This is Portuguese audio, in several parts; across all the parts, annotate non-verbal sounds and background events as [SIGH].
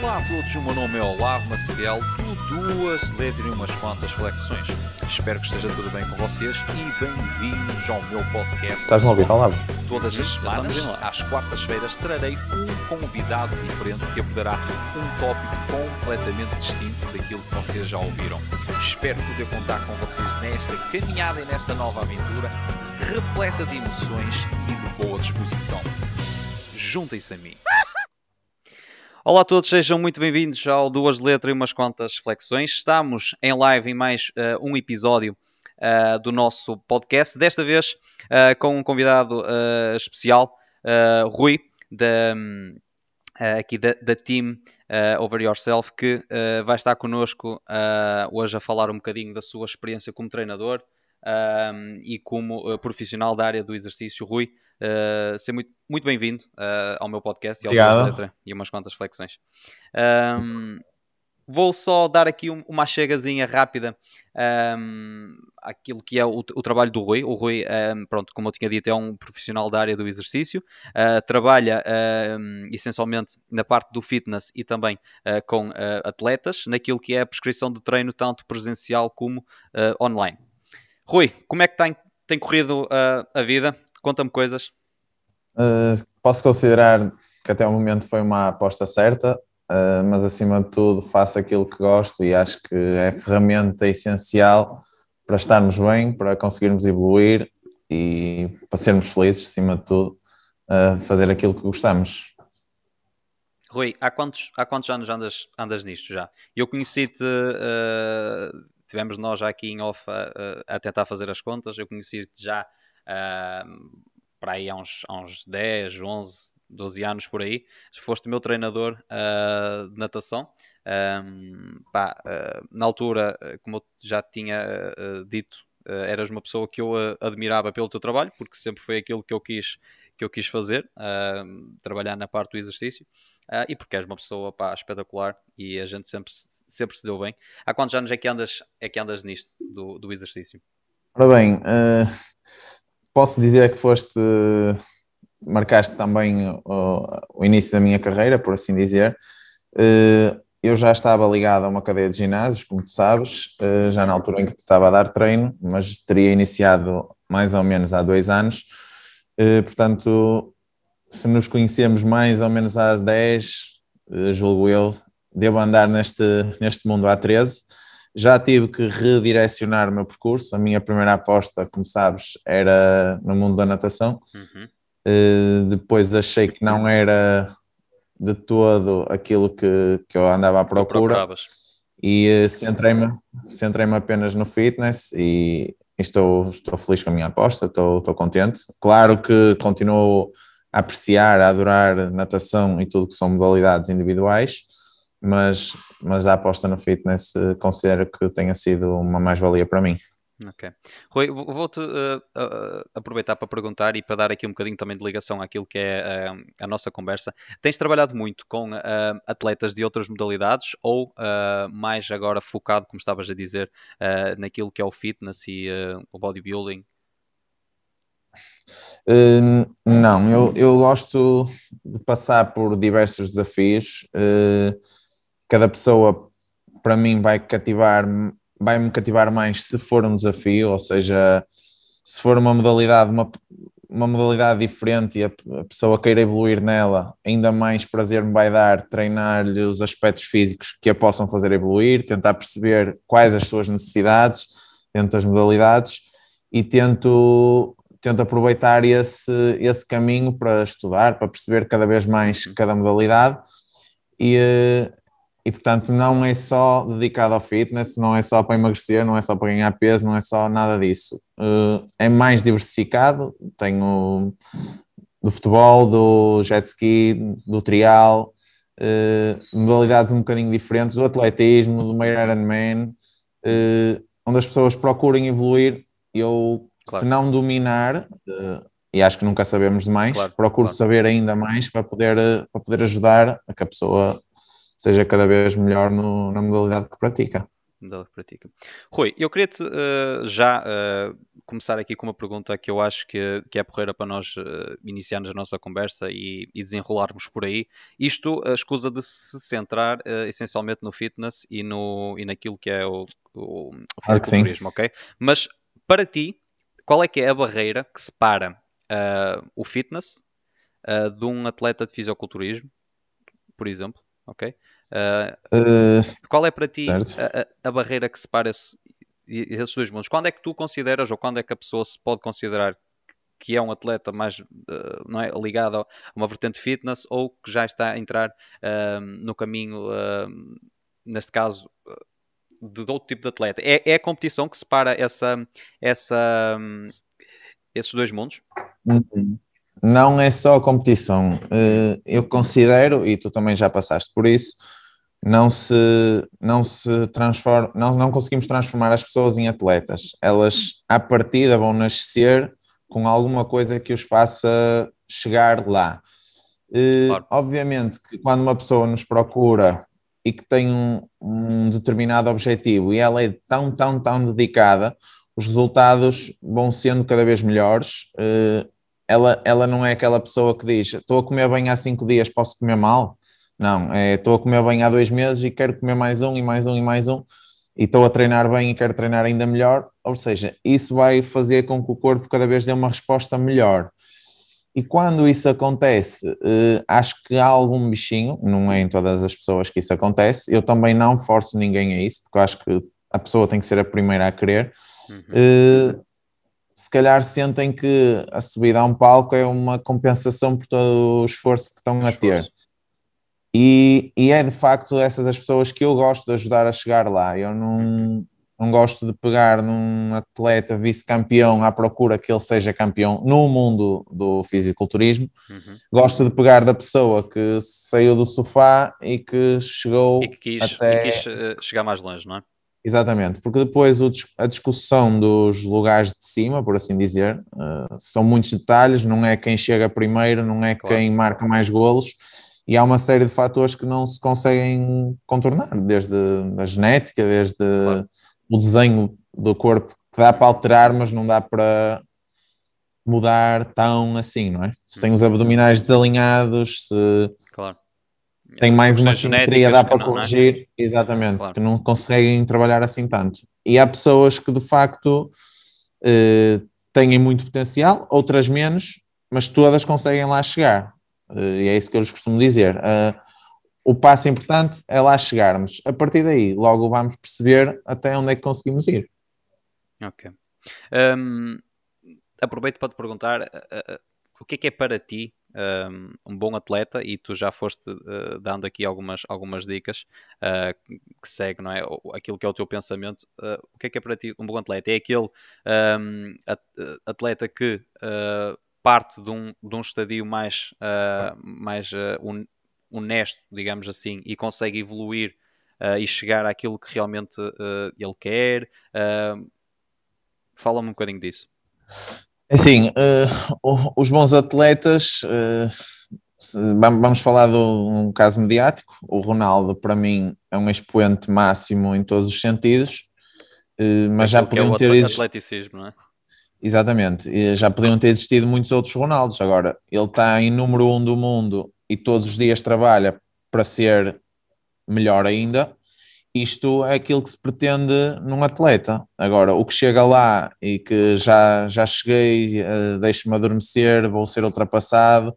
Olá a todos, o meu nome é Olavo Maciel, do Duas Letras e umas quantas flexões. Espero que esteja tudo bem com vocês e bem-vindos ao meu podcast. Estás-me a ouvir, Olavo? Todas as semanas, às quartas-feiras, trarei um convidado diferente que abordará um tópico completamente distinto daquilo que vocês já ouviram. Espero poder contar com vocês nesta caminhada e nesta nova aventura, repleta de emoções e de boa disposição. Juntem-se a mim. Olá a todos, sejam muito bem-vindos ao Duas Letras e umas quantas flexões. Estamos em live em mais uh, um episódio uh, do nosso podcast, desta vez uh, com um convidado especial, Rui, da, um, aqui da, da Team Over Yourself, que vai estar connosco hoje a falar um bocadinho da sua experiência como treinador e como profissional da área do exercício. Rui, Uh, ser muito, muito bem-vindo uh, ao meu podcast e ao Letra e umas quantas flexões. Um, vou só dar aqui um, uma chegazinha rápida um, àquilo que é o, o, trabalho do Rui. O Rui, um, pronto, como eu tinha dito, é um profissional da área do exercício, uh, trabalha essencialmente na parte do fitness e também uh, com atletas, naquilo que é a prescrição de treino, tanto presencial como online. Rui, como é que tem, tem corrido a vida? Conta-me coisas. Uh, posso considerar que até o momento foi uma aposta certa, uh, mas acima de tudo faço aquilo que gosto e acho que é ferramenta essencial para estarmos bem, para conseguirmos evoluir e para sermos felizes, acima de tudo, uh, fazer aquilo que gostamos. Rui, há quantos, há quantos anos andas, andas nisto já? Eu conheci-te, uh, tivemos nós já aqui em off a, a tentar fazer as contas, eu conheci-te já uh, para aí há uns, há uns 10, 11, 12 anos por aí. Foste meu treinador uh, de natação. Um, pá, uh, na altura, como eu já tinha uh, dito, eras uma pessoa que eu admirava pelo teu trabalho, porque sempre foi aquilo que eu quis, que eu quis fazer, trabalhar na parte do exercício, e porque és uma pessoa pá, espetacular e a gente sempre, sempre se deu bem. Há quantos anos é que andas, é que andas nisto do, do exercício? Ora bem, posso dizer que foste, marcaste também o, o, início da minha carreira, por assim dizer. Eh, eu já estava ligado a uma cadeia de ginásios, como tu sabes, eh, já na altura em que estava a dar treino, mas teria iniciado mais ou menos há dois anos. Eh, portanto, se nos conhecemos mais ou menos há 10, julgo eu, devo andar neste, neste mundo há 13 já tive que redirecionar o meu percurso. A minha primeira aposta, como sabes, era no mundo da natação. Uhum. Uh, depois achei que não era de todo aquilo que, que eu andava à procura. E uh, centrei-me centrei apenas no fitness e, estou, estou feliz com a minha aposta, estou, estou contente. Claro que continuo a apreciar, a adorar natação e tudo que são modalidades individuais, mas, mas a aposta no fitness eh, considero que tenha sido uma mais-valia para mim. Ok. Rui, vou-te uh, uh, aproveitar para perguntar e para dar aqui um bocadinho também de ligação àquilo que é uh, a nossa conversa. Tens trabalhado muito com atletas de outras modalidades ou mais agora focado, como estavas a dizer, naquilo que é o fitness e o bodybuilding? não, eu, eu gosto de passar por diversos desafios cada pessoa para mim vai cativar vai-me cativar mais se for um desafio, ou seja, se for uma modalidade, uma, uma modalidade diferente e a, a pessoa queira evoluir nela, ainda mais prazer me vai dar treinar-lhe os aspectos físicos que a possam fazer evoluir, tentar perceber quais as suas necessidades dentro das modalidades e tento, tento aproveitar esse, esse caminho para estudar, para perceber cada vez mais cada modalidade e, e portanto não é só dedicado ao fitness, não é só para emagrecer, não é só para ganhar peso, não é só nada disso. Uh, é mais diversificado, tenho do futebol, do jet ski, do trial, uh, modalidades um bocadinho diferentes, do atletismo, do meio Ironman, uh, onde as pessoas procurem evoluir, eu claro. se não dominar, e acho que nunca sabemos demais, claro, procuro claro. saber ainda mais para poder, para poder ajudar a que a pessoa seja cada vez melhor no, na modalidade que pratica. modalidade que pratica. Rui, eu queria-te uh, já uh, começar aqui com uma pergunta que eu acho que, que é porreira para nós uh, iniciarmos a nossa conversa e, e, desenrolarmos por aí. Isto a escusa de se centrar essencialmente no fitness e, no, e naquilo que é o, o, o fisiculturismo, ok? Mas para ti, qual é que é a barreira que separa o fitness de um atleta de fisiculturismo, por exemplo, ok? Uh, qual é para ti a, a, barreira que separa esse, esses dois mundos? Quando é que tu consideras ou quando é que a pessoa se pode considerar que é um atleta mais uh, não é, ligado a uma vertente fitness ou que já está a entrar uh, no caminho, neste caso, de outro tipo de atleta? É, é a competição que separa essa, essa, um, esses dois mundos? Uhum não é só a competição. Eu considero, e tu também já passaste por isso, não se, não se transforma, não, não conseguimos transformar as pessoas em atletas. Elas, à partida, vão nascer com alguma coisa que os faça chegar lá. Claro. Obviamente que quando uma pessoa nos procura e que tem um, um, determinado objetivo e ela é tão, tão, tão dedicada, os resultados vão sendo cada vez melhores. Ela, ela não é aquela pessoa que diz: Estou a comer bem há cinco dias, posso comer mal? Não, é, estou a comer bem há dois meses e quero comer mais um e mais um e mais um e estou a treinar bem e quero treinar ainda melhor, ou seja, isso vai fazer com que o corpo cada vez dê uma resposta melhor. E quando isso acontece, eh, acho que há algum bichinho, não é em todas as pessoas que isso acontece, eu também não forço ninguém a isso, porque acho que a pessoa tem que ser a primeira a querer. Uhum. Eh, se calhar sentem que a subida a um palco é uma compensação por todo o esforço que estão a ter. E, e, é de facto essas as pessoas que eu gosto de ajudar a chegar lá. Eu não, não gosto de pegar num atleta vice-campeão à procura que ele seja campeão no mundo do fisiculturismo. Uhum. Gosto de pegar da pessoa que saiu do sofá e que chegou e que quis, até... e quis eh, chegar mais longe, não é? Exatamente, porque depois a discussão dos lugares de cima, por assim dizer, uh, são muitos detalhes, não é quem chega primeiro, não é claro. quem marca mais golos, e há uma série de fatores que não se conseguem contornar, desde a genética, desde claro. o desenho do corpo, que dá para alterar, mas não dá para mudar tão assim, não é? Se tem os abdominais desalinhados, se claro. Tem mais uma simetria, dá para não, corrigir, não é? exatamente, claro. que não conseguem trabalhar assim tanto. E há pessoas que de facto eh, têm muito potencial, outras menos, mas todas conseguem lá chegar. Eh, e é isso que eu lhes costumo dizer. Uh, o passo importante é lá chegarmos. A partir daí, logo vamos perceber até onde é que conseguimos ir. Ok. Um, aproveito para te perguntar uh, uh, o que é que é para ti um, bom atleta e tu já foste uh, dando aqui algumas, algumas dicas uh, que segue, não é? Aquilo que é o teu pensamento. Uh, o que é que é para ti um bom atleta? É aquele um, atleta que parte de um, de um estadio mais, uh, mais uh, honesto, digamos assim, e consegue evoluir uh, e chegar àquilo que realmente ele quer. Fala-me um bocadinho disso. [LAUGHS] É assim, os bons atletas, vamos falar de um caso mediático. O Ronaldo, para mim, é um expoente máximo em todos os sentidos, mas já podiam é ter. Atleticismo, não é? Exatamente, já podiam ter existido muitos outros Ronaldos. Agora, ele está em número um do mundo e todos os dias trabalha para ser melhor ainda. Isto é aquilo que se pretende num atleta. Agora, o que chega lá e que já, já cheguei, uh, deixo-me adormecer, vou ser ultrapassado,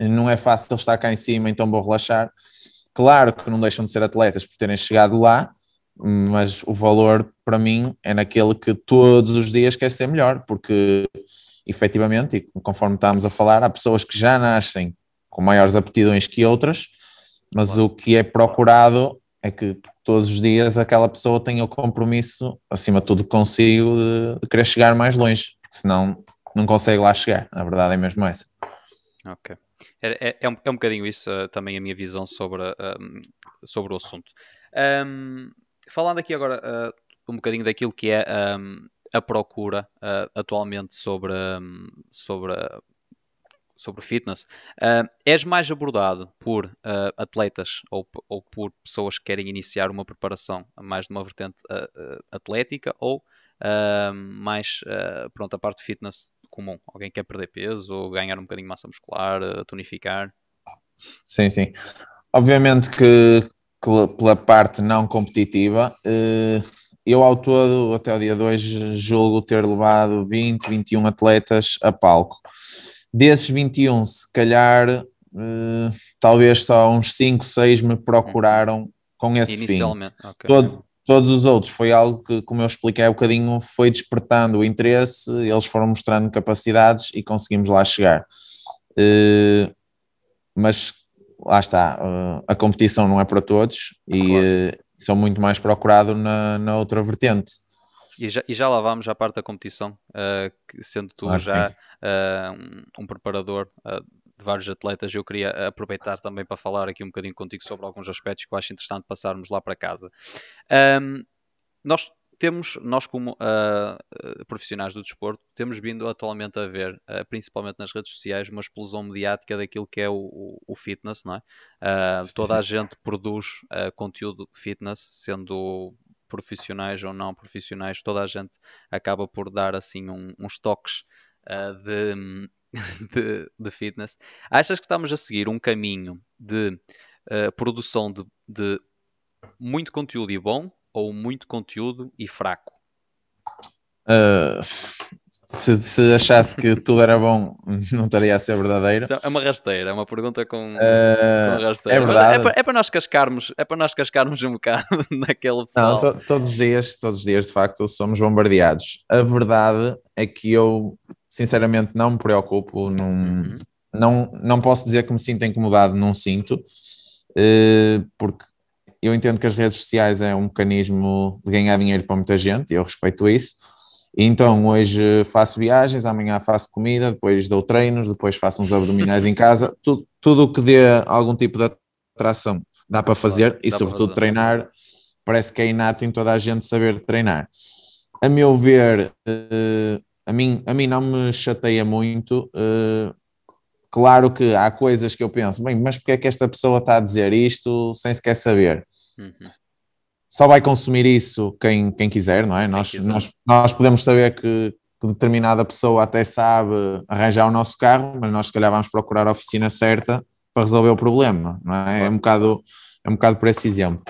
não é fácil estar cá em cima, então vou relaxar. Claro que não deixam de ser atletas por terem chegado lá, mas o valor para mim é naquele que todos os dias quer ser melhor, porque efetivamente, e conforme estávamos a falar, há pessoas que já nascem com maiores aptidões que outras, mas claro. o que é procurado é que todos os dias aquela pessoa tenha o compromisso, acima de tudo consigo, de, querer chegar mais longe, porque senão não consegue lá chegar. A verdade é mesmo essa. Ok. É, é, é, um, é um bocadinho isso uh, também a minha visão sobre, um, sobre o assunto. Um, falando aqui agora uh, um bocadinho daquilo que é um, a procura uh, atualmente sobre, sobre sobre fitness, uh, és mais abordado por uh, atletas ou, ou, por pessoas que querem iniciar uma preparação mais de uma vertente uh, atlética ou mais pronto, a parte de fitness comum? Alguém quer perder peso ou ganhar um bocadinho de massa muscular, tonificar? Sim, sim. Obviamente que, que pela parte não competitiva, eu ao todo, até o dia 2, julgo ter levado 20, 21 atletas a palco. Desses 21, se calhar, uh, talvez só uns 5, 6 me procuraram com esse Inicialmente, fim. Okay. Todo, todos os outros foi algo que, como eu expliquei há um bocadinho, foi despertando o interesse, eles foram mostrando capacidades e conseguimos lá chegar. Uh, mas lá está, uh, a competição não é para todos e claro. são muito mais procurado na, na outra vertente. E já, e já lá vamos à parte da competição, uh, sendo tu claro, já uh, um, um, preparador uh, de vários atletas, eu queria aproveitar também para falar aqui um bocadinho contigo sobre alguns aspectos que eu acho interessante passarmos lá para casa. Um, nós temos, nós como profissionais do desporto, temos vindo atualmente a ver, principalmente nas redes sociais, uma explosão mediática daquilo que é o, o, o fitness, não é? toda a gente produz conteúdo fitness, sendo profissionais ou não profissionais, toda a gente acaba por dar assim um, uns toques uh, de, [LAUGHS] de, de, fitness. Achas que estamos a seguir um caminho de uh, produção de, de muito conteúdo e bom ou muito conteúdo e fraco? Uh, se, se, achasse que tudo era bom, [LAUGHS] não estaria a ser verdadeiro. É uma rasteira, é uma pergunta com, uh, com rasteira. É verdade. É para, é, para, nós cascarmos, é para nós cascarmos um bocado [LAUGHS] naquele pessoal. Não, to, todos os dias, todos os dias, de facto, somos bombardeados. A verdade é que eu, sinceramente, não me preocupo, não, uhum. não, não posso dizer que me sinto incomodado, não sinto, uh, porque eu entendo que as redes sociais é um mecanismo de ganhar dinheiro para muita gente, e eu respeito isso então hoje faço viagens, amanhã faço comida, depois dou treinos, depois faço uns abdominais em casa, tudo, tudo o que dê algum tipo de atração dá para fazer e sobretudo treinar, parece que é inato em toda a gente saber treinar. A meu ver, uh, a, mim, a mim não me chateia muito, uh, claro que há coisas que eu penso, bem, mas porque é que esta pessoa está a dizer isto sem sequer saber? Uhum só vai consumir isso quem, quem quiser, não é? Nós, quiser. nós, nós podemos saber que, que, determinada pessoa até sabe arranjar o nosso carro, mas nós se calhar vamos procurar a oficina certa para resolver o problema, não é? É um bocado, é um bocado por esse exemplo.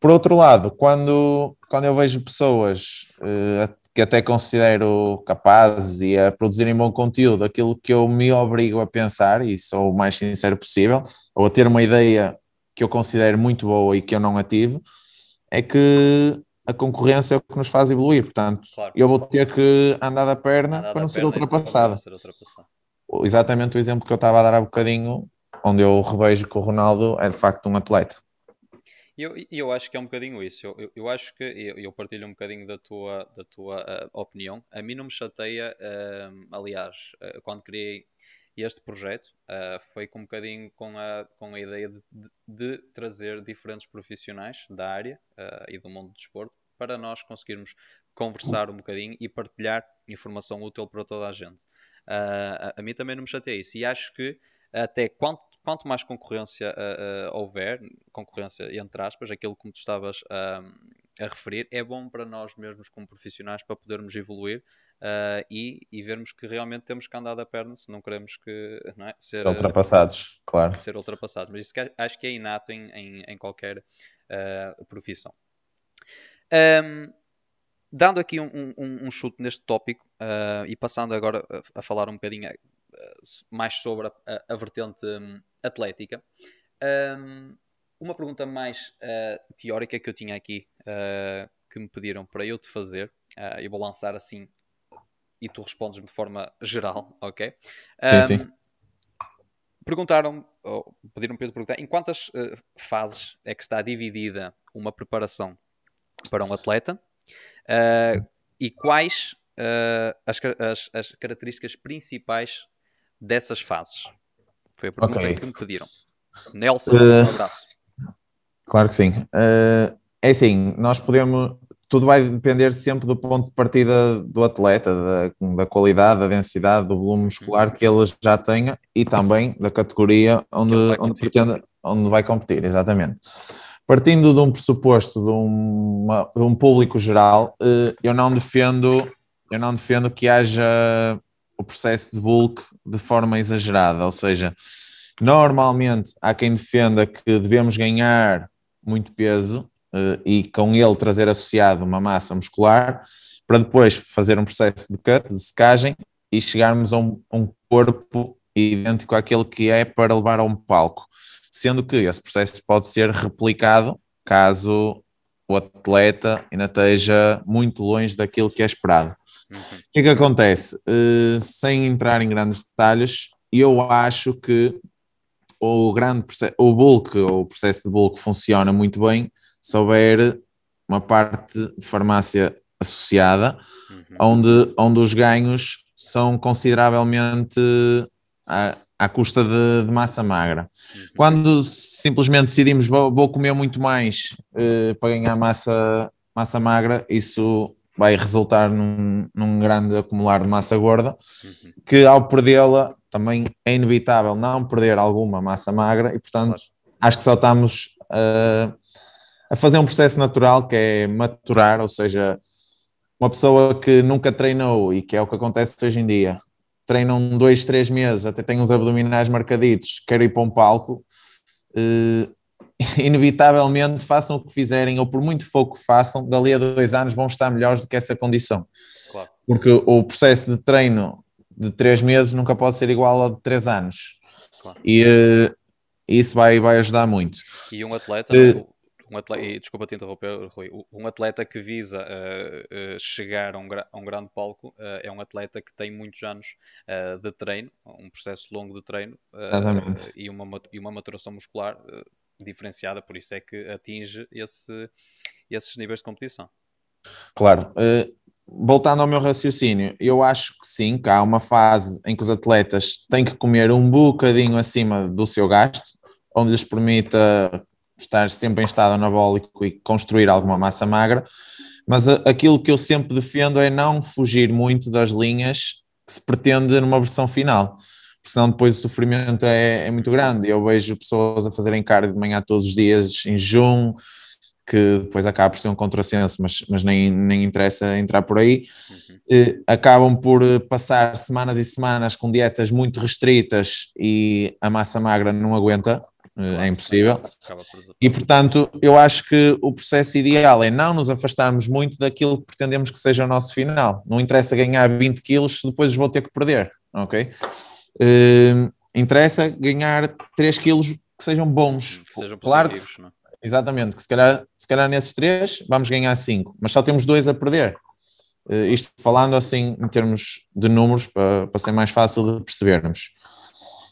Por outro lado, quando, quando eu vejo pessoas uh, que até considero capazes e a produzirem bom conteúdo, aquilo que eu me obrigo a pensar, e sou o mais sincero possível, ou a ter uma ideia que eu considero muito boa e que eu não ativo, é que a concorrência é o que nos faz evoluir. Portanto, claro. eu vou ter que andar da perna andar para não ser ultrapassada. Ser ultrapassado. Exatamente o exemplo que eu estava a dar há bocadinho, onde eu revejo que o Ronaldo é de facto um atleta. E eu, eu acho que é um bocadinho isso. Eu, eu, eu acho que eu, eu, partilho um bocadinho da tua, da tua uh, opinião. A mim não me chateia, uh, aliás, uh, quando criei este projeto uh, foi com um bocadinho com a, com a ideia de, de, de trazer diferentes profissionais da área uh, e do mundo do desporto para nós conseguirmos conversar um bocadinho e partilhar informação útil para toda a gente. Uh, a, a, mim também não me chateia isso e acho que até quanto, quanto mais concorrência houver, concorrência entre aspas, aquilo que tu estavas a referir, é bom para nós mesmos como profissionais para podermos evoluir uh, e, e, vermos que realmente temos que andar da perna se não queremos que não é, ser ultrapassados, claro. Ser ultrapassados. Mas isso que, acho que é inato em, em, em qualquer uh, profissão. Um, dando aqui um, um, um, chute neste tópico uh, e passando agora a, a, falar um bocadinho mais sobre a, a vertente um, atlética, uma pergunta mais uh, teórica que eu tinha aqui uh, que me pediram para eu te fazer, eu vou lançar assim e tu respondes de forma geral, ok? Sim, um, sim. Perguntaram, ou pediram para eu perguntar, em quantas uh, fases é que está dividida uma preparação para um atleta uh, e quais uh, as, as, as, características principais dessas fases? Foi a pergunta okay. que me pediram. Nelson, um abraço. Claro que sim. é assim, nós podemos tudo vai depender sempre do ponto de partida do atleta, da, da qualidade, da densidade, do volume muscular que ele já tenha e também da categoria onde, onde, pretende, onde vai competir, exatamente. Partindo de um pressuposto de, uma, de um público geral, eh, eu não defendo eu não defendo que haja o processo de bulk de forma exagerada, ou seja, normalmente há quem defenda que devemos ganhar muito peso e com ele trazer associado uma massa muscular, para depois fazer um processo de cut, de secagem e chegarmos a um, um corpo idêntico àquele que é para levar a um palco. Sendo que esse processo pode ser replicado caso o atleta ainda esteja muito longe daquilo que é esperado. Uhum. O que é que acontece? Uh, sem entrar em grandes detalhes, eu acho que o grande o bulk, o processo de bulk funciona muito bem se houver uma parte de farmácia associada, uhum. onde, onde os ganhos são consideravelmente à, à custa de, de massa magra. Uhum. Quando simplesmente decidimos vou, vou comer muito mais uh, para ganhar massa, massa magra, isso vai resultar num, num grande acumular de massa gorda, uhum. que ao perdê-la também é inevitável não perder alguma massa magra e, portanto, claro. acho que só estamos uh, a fazer um processo natural que é maturar, ou seja, uma pessoa que nunca treinou e que é o que acontece hoje em dia, treinam dois, três meses, até tem os abdominais marcaditos, quer ir para um palco, uh, [LAUGHS] inevitavelmente façam o que fizerem, ou por muito pouco façam, dali a dois anos vão estar melhores do que essa condição. Claro. Porque o processo de treino de três meses nunca pode ser igual ao de três anos. Claro. E uh, isso vai, vai ajudar muito. E um atleta, uh, um atleta, desculpa te interromper, Rui, um atleta que visa uh, uh, chegar a um, a um, grande palco uh, é um atleta que tem muitos anos de treino, um processo longo de treino e, uma, e uma maturação muscular diferenciada, por isso é que atinge esse, esses níveis de competição. Claro. voltando ao meu raciocínio, eu acho que sim, que há uma fase em que os atletas têm que comer um bocadinho acima do seu gasto, onde lhes permita estar sempre em estado anabólico e construir alguma massa magra, mas aquilo que eu sempre defendo é não fugir muito das linhas que se pretende numa versão final, porque senão depois o sofrimento é, é muito grande. Eu vejo pessoas a fazerem cardio de manhã todos os dias em jejum, que depois acaba por ser um contrassenso, mas, mas nem, nem interessa entrar por aí, uhum. eh, acabam por passar semanas e semanas com dietas muito restritas e a massa magra não aguenta, é impossível. E portanto, eu acho que o processo ideal é não nos afastarmos muito daquilo que pretendemos que seja o nosso final. Não interessa ganhar 20 quilos se depois vou ter que perder, ok? Uh, interessa ganhar 3 quilos que sejam bons. Que sejam claro que, não? É? Exatamente, que se calhar, se calhar nesses 3 vamos ganhar 5, mas só temos 2 a perder. Uh, isto falando assim em termos de números para, para ser mais fácil de percebermos.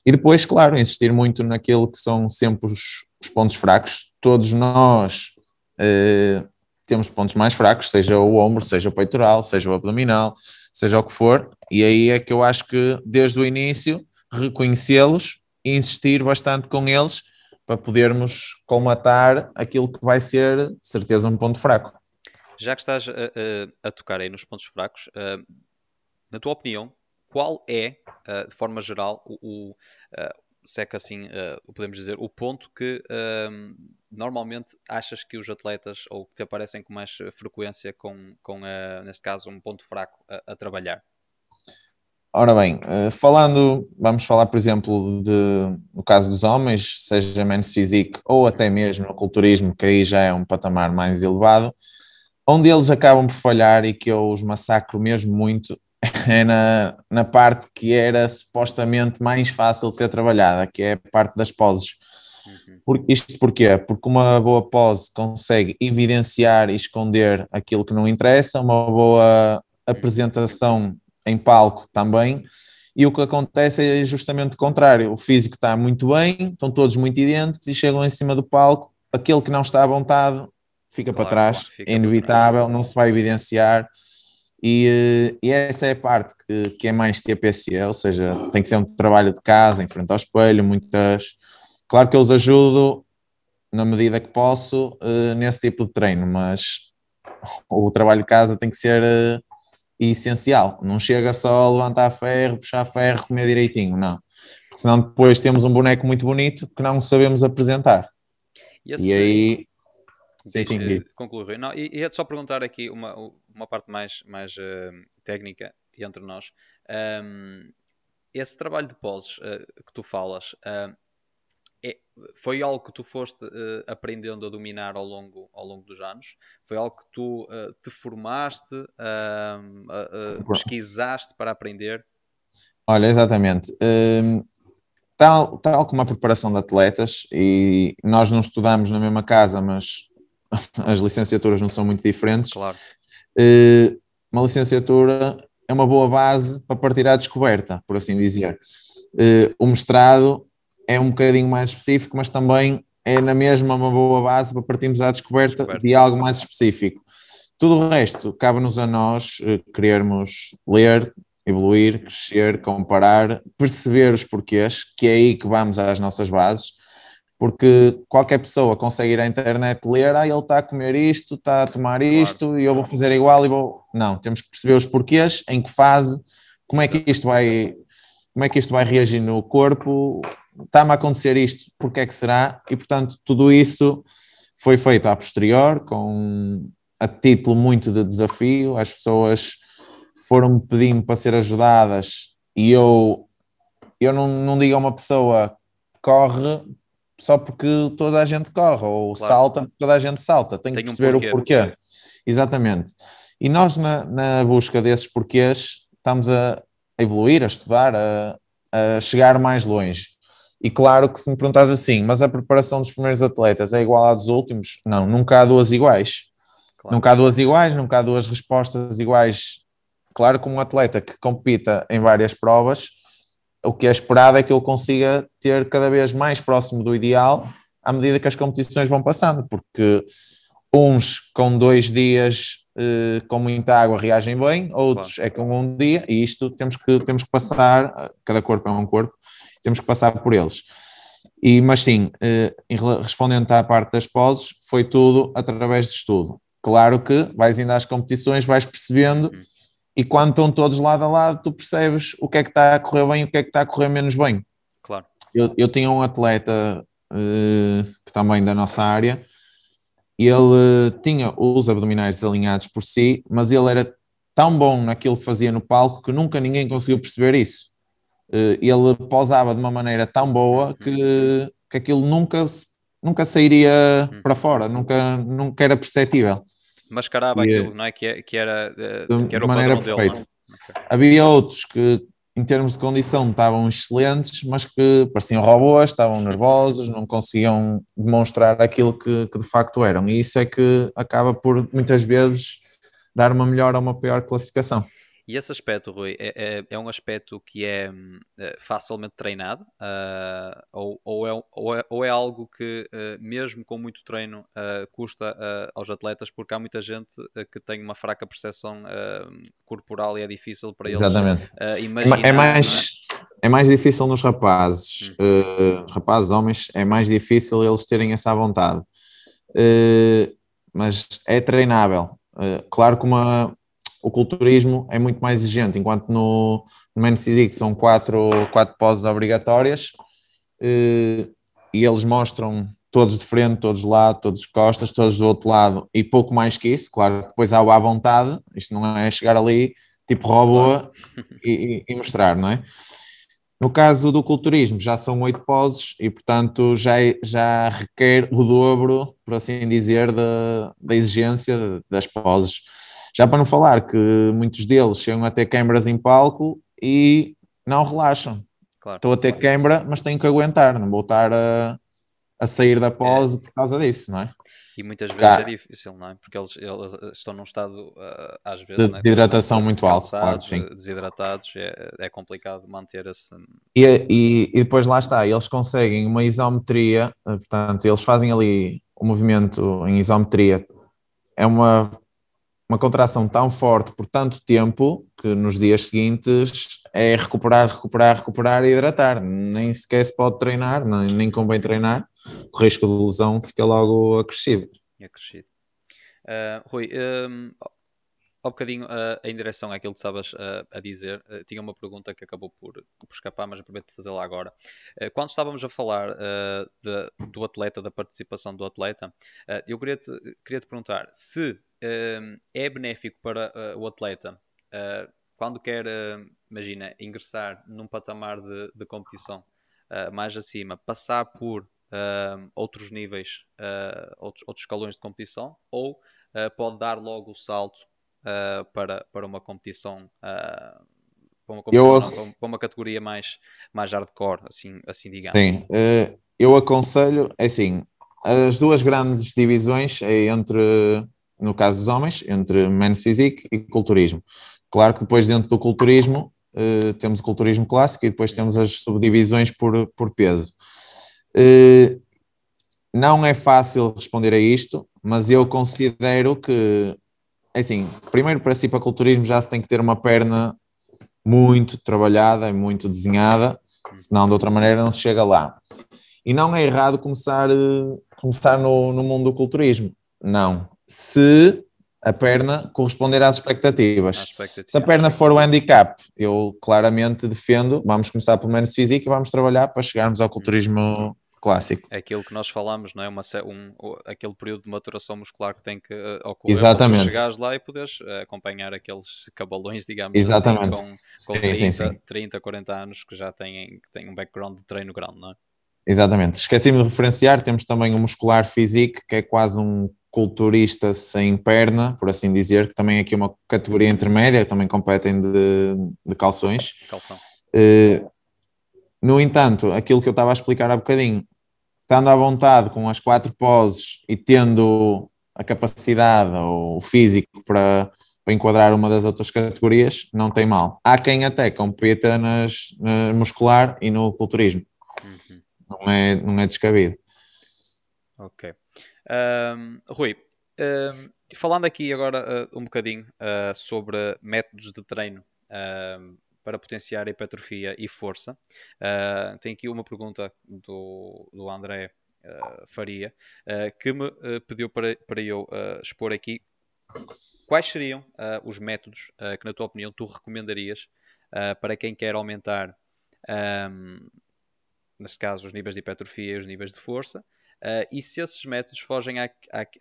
E depois, claro, insistir muito naquilo que são sempre os, os pontos fracos. Todos nós uh, temos pontos mais fracos, seja o ombro, seja o peitoral, seja o abdominal, seja o que for. E aí é que eu acho que desde o início reconhecê-los e insistir bastante com eles para podermos colmatar aquilo que vai ser, de certeza, um ponto fraco. Já que estás a, a, a tocar aí nos pontos fracos, uh, na tua opinião, qual é, uh, de forma geral, o, o se é assim uh, podemos dizer, o ponto que uh, normalmente achas que os atletas ou que te aparecem com mais frequência com, com neste caso, um ponto fraco a, a trabalhar? Ora bem, falando, vamos falar, por exemplo, de, no caso dos homens, seja men's physique ou até mesmo no culturismo, que aí já é um patamar mais elevado, onde eles acabam por falhar e que eu os massacro mesmo muito é na, na parte que era supostamente mais fácil de ser trabalhada, que é a parte das poses. Uhum. Por, isto porquê? Porque uma boa pose consegue evidenciar e esconder aquilo que não interessa, uma boa apresentação em palco também, e o que acontece é justamente o contrário. O físico está muito bem, estão todos muito idênticos e chegam em cima do palco, aquele que não está à vontade fica claro, para trás, fica é inevitável, não se vai evidenciar e, e, essa é a parte que, que é mais TPC, ou seja, tem que ser um trabalho de casa, em frente ao espelho, muitas. Claro que eu os ajudo na medida que posso uh, nesse tipo de treino, mas o trabalho de casa tem que ser uh, essencial. Não chega só a levantar ferro, puxar ferro, comer direitinho, não. Porque senão depois temos um boneco muito bonito que não sabemos apresentar. Esse... e aí. Sim, sim, sim. Conclui. Não, e, e é só perguntar aqui uma, uma parte mais, mais uh, técnica entre nós. Um, esse trabalho de poses uh, que tu falas, uh, é, foi algo que tu foste aprendendo a dominar ao longo, ao longo dos anos? Foi algo que tu te formaste, pesquisaste para aprender? Olha, exatamente. Hum, tal, tal como a preparação de atletas, e nós não estudamos na mesma casa, mas as licenciaturas não são muito diferentes. Claro. uma licenciatura é uma boa base para partir à descoberta, por assim dizer. o mestrado é um bocadinho mais específico, mas também é na mesma uma boa base para partirmos à descoberta, descoberta. de algo mais específico. Tudo o resto cabe-nos a nós eh, querermos ler, evoluir, crescer, comparar, perceber os porquês, que é aí que vamos às nossas bases, porque qualquer pessoa consegue ir à internet ler, ah, ele está a comer isto, está a tomar isto, claro. e eu vou fazer igual e vou. Não, temos que perceber os porquês, em que fase, como é que isto vai, como é que isto vai reagir no corpo, está-me a acontecer isto, porque é que será? E portanto, tudo isso foi feito a posterior, com a título muito de desafio, as pessoas foram-me pedindo para ser ajudadas e eu, eu não, não digo a uma pessoa corre só porque toda a gente corre, ou claro. salta porque toda a gente salta, tem, tem que perceber um porquê. o porquê. Exatamente. E nós, na, na busca desses porquês, estamos a evoluir, a estudar, a, a chegar mais longe. E claro que se me perguntas assim, mas a preparação dos primeiros atletas é igual à dos últimos? Não, nunca há duas iguais. Claro. Nunca há duas iguais, nunca há duas respostas iguais. Claro que um atleta que compita em várias provas, o que é esperado é que ele consiga ter cada vez mais próximo do ideal à medida que as competições vão passando, porque uns com dois dias eh, com muita água reagem bem, outros é com um dia, e isto temos que, temos que passar, cada corpo é um corpo, temos que passar por eles. E, mas sim, eh, respondendo à parte das poses, foi tudo através de estudo. Claro que vais indo às competições, vais percebendo, uhum. E quando estão todos lado a lado, tu percebes o que é que está a correr bem e o que é que está a correr menos bem. Claro. Eu, eu tinha um atleta uh, que também da nossa área, e ele uh, tinha os abdominais desalinhados por si, mas ele era tão bom naquilo que fazia no palco que nunca ninguém conseguiu perceber isso. Eh, ele posava de uma maneira tão boa que, que aquilo nunca, nunca sairia hum. para fora, nunca, nunca era perceptível. Mascarava aquilo, não é? Que, é, que era, eh, de, que era maneira perfeita. Dele, okay. Havia outros que, em termos de condição, estavam excelentes, mas que pareciam robôs, estavam nervosos, não conseguiam demonstrar aquilo que, que de facto eram. E isso é que acaba por, muitas vezes, dar uma melhor ou uma pior classificação. E esse aspecto, Rui, é, é, é um aspecto que é, é facilmente treinado uh, ou, ou, é, ou, é, ou, é, algo que, uh, mesmo com muito treino, uh, custa aos atletas, porque há muita gente que tem uma fraca percepção corporal e é difícil para eles Exatamente. imaginar. É mais, é? é mais difícil nos rapazes, hum. rapazes, homens, é mais difícil eles terem essa vontade. mas é treinável. claro que uma o culturismo é muito mais exigente, enquanto no, no Men's Physique são quatro, quatro poses obrigatórias eh, e eles mostram todos de frente, todos de lado, todos de costas, todos do outro lado e pouco mais que isso, claro, depois há o à vontade, isto não é chegar ali tipo robô [LAUGHS] e, e, mostrar, não é? No caso do culturismo, já são oito poses e, portanto, já, já requer o dobro, por assim dizer, da, da exigência das poses. Já para não falar que muitos deles chegam a ter câimbras em palco e não relaxam. Claro, Estou a ter claro. câimbra, mas tenho que aguentar, não vou estar a, a sair da pose é. por causa disso, não é? E muitas vezes Cá. é difícil, não é? Porque eles, eles estão num estado, uh, às vezes, de desidratação né? muito alto, claro, sim. desidratados, é, é complicado manter esse. E, e, e, depois lá está, eles conseguem uma isometria, eh, portanto, eles fazem ali o movimento em isometria, é uma uma contração tão forte por tanto tempo que nos dias seguintes é recuperar, recuperar, recuperar e hidratar. Nem sequer se pode treinar, nem, nem convém treinar, o risco de lesão fica logo acrescido. Acrescido. Uh, Rui, um, bocadinho uh, em direção àquilo que estavas uh, a dizer, uh, tinha uma pergunta que acabou por, por escapar, mas aproveito fazê-la agora. quando estávamos a falar de, do atleta, da participação do atleta, eu queria te, queria te perguntar se é benéfico para o atleta quando quer, imagina, ingressar num patamar de, de competição mais acima, passar por outros níveis, outros, outros escalões de competição, ou pode dar logo o salto para, para uma competição, para, uma eu... não, para uma categoria mais, mais hardcore, assim, assim digamos. Sim, uh, eu aconselho, é assim, as duas grandes divisões é entre, no caso dos homens, entre men's physique e culturismo. Claro que depois dentro do culturismo uh, temos o culturismo clássico e depois temos as subdivisões por, por peso. Uh, não é fácil responder a isto, mas eu considero que assim, primeiro para si para culturismo já se tem que ter uma perna muito trabalhada e muito desenhada, senão de outra maneira não se chega lá. E não é errado começar, eh, começar no, no mundo do culturismo, não. Se a perna corresponder às expectativas. expectativa. Se a perna for o handicap, eu claramente defendo, vamos começar pelo menos físico e vamos trabalhar para chegarmos ao culturismo clássico. É aquilo que nós falamos, não é? Uma, um, aquele período de maturação muscular que tem que uh, ocorrer Exatamente. para chegares lá e poderes uh, acompanhar aqueles cabalões, digamos assim, Exatamente. assim, com, com sim, 30, sim, sim. 30, 40 anos que já têm, que têm um background de treino grande, não é? Exatamente. Esqueci-me de referenciar, temos também o muscular físico, que é quase um culturista sem perna, por assim dizer, que também é aqui uma categoria intermédia, também competem de, de calções. Calção. Uh, no entanto, aquilo que eu estava a explicar há bocadinho, estando à vontade com as quatro poses e tendo a capacidade ou o físico para, para enquadrar uma das outras categorias, não tem mal. Há quem até competa nas, na muscular e no culturismo. Uhum. Não, é, não é descabido. Ok. Um, Rui, um, falando aqui agora uh, um bocadinho uh, sobre métodos de treino para potenciar hipertrofia e força. Uh, tenho aqui uma pergunta do, do André uh, Faria, uh, que me pediu para, para eu expor aqui quais seriam os métodos que, na tua opinião, tu recomendarias para quem quer aumentar, um, neste caso, os níveis de hipertrofia e os níveis de força. Uh, e se esses métodos fogem à,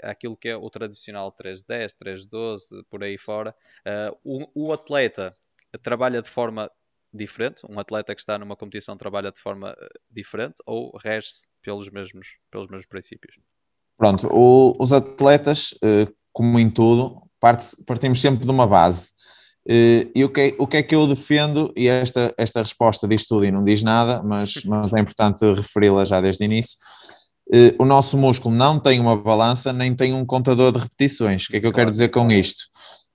àquilo que é o tradicional 3.10, 3.12, por aí fora, uh, o, o, atleta trabalha de forma diferente? Um atleta que está numa competição trabalha de forma eh, diferente ou rege-se pelos mesmos, pelos mesmos princípios? Pronto, o, os atletas, como em tudo, parte, partimos sempre de uma base. E o que, o que é que eu defendo, e esta, esta resposta diz tudo e não diz nada, mas, mas é importante referi-la já desde o início. O nosso músculo não tem uma balança nem tem um contador de repetições. O que é que eu quero dizer com isto?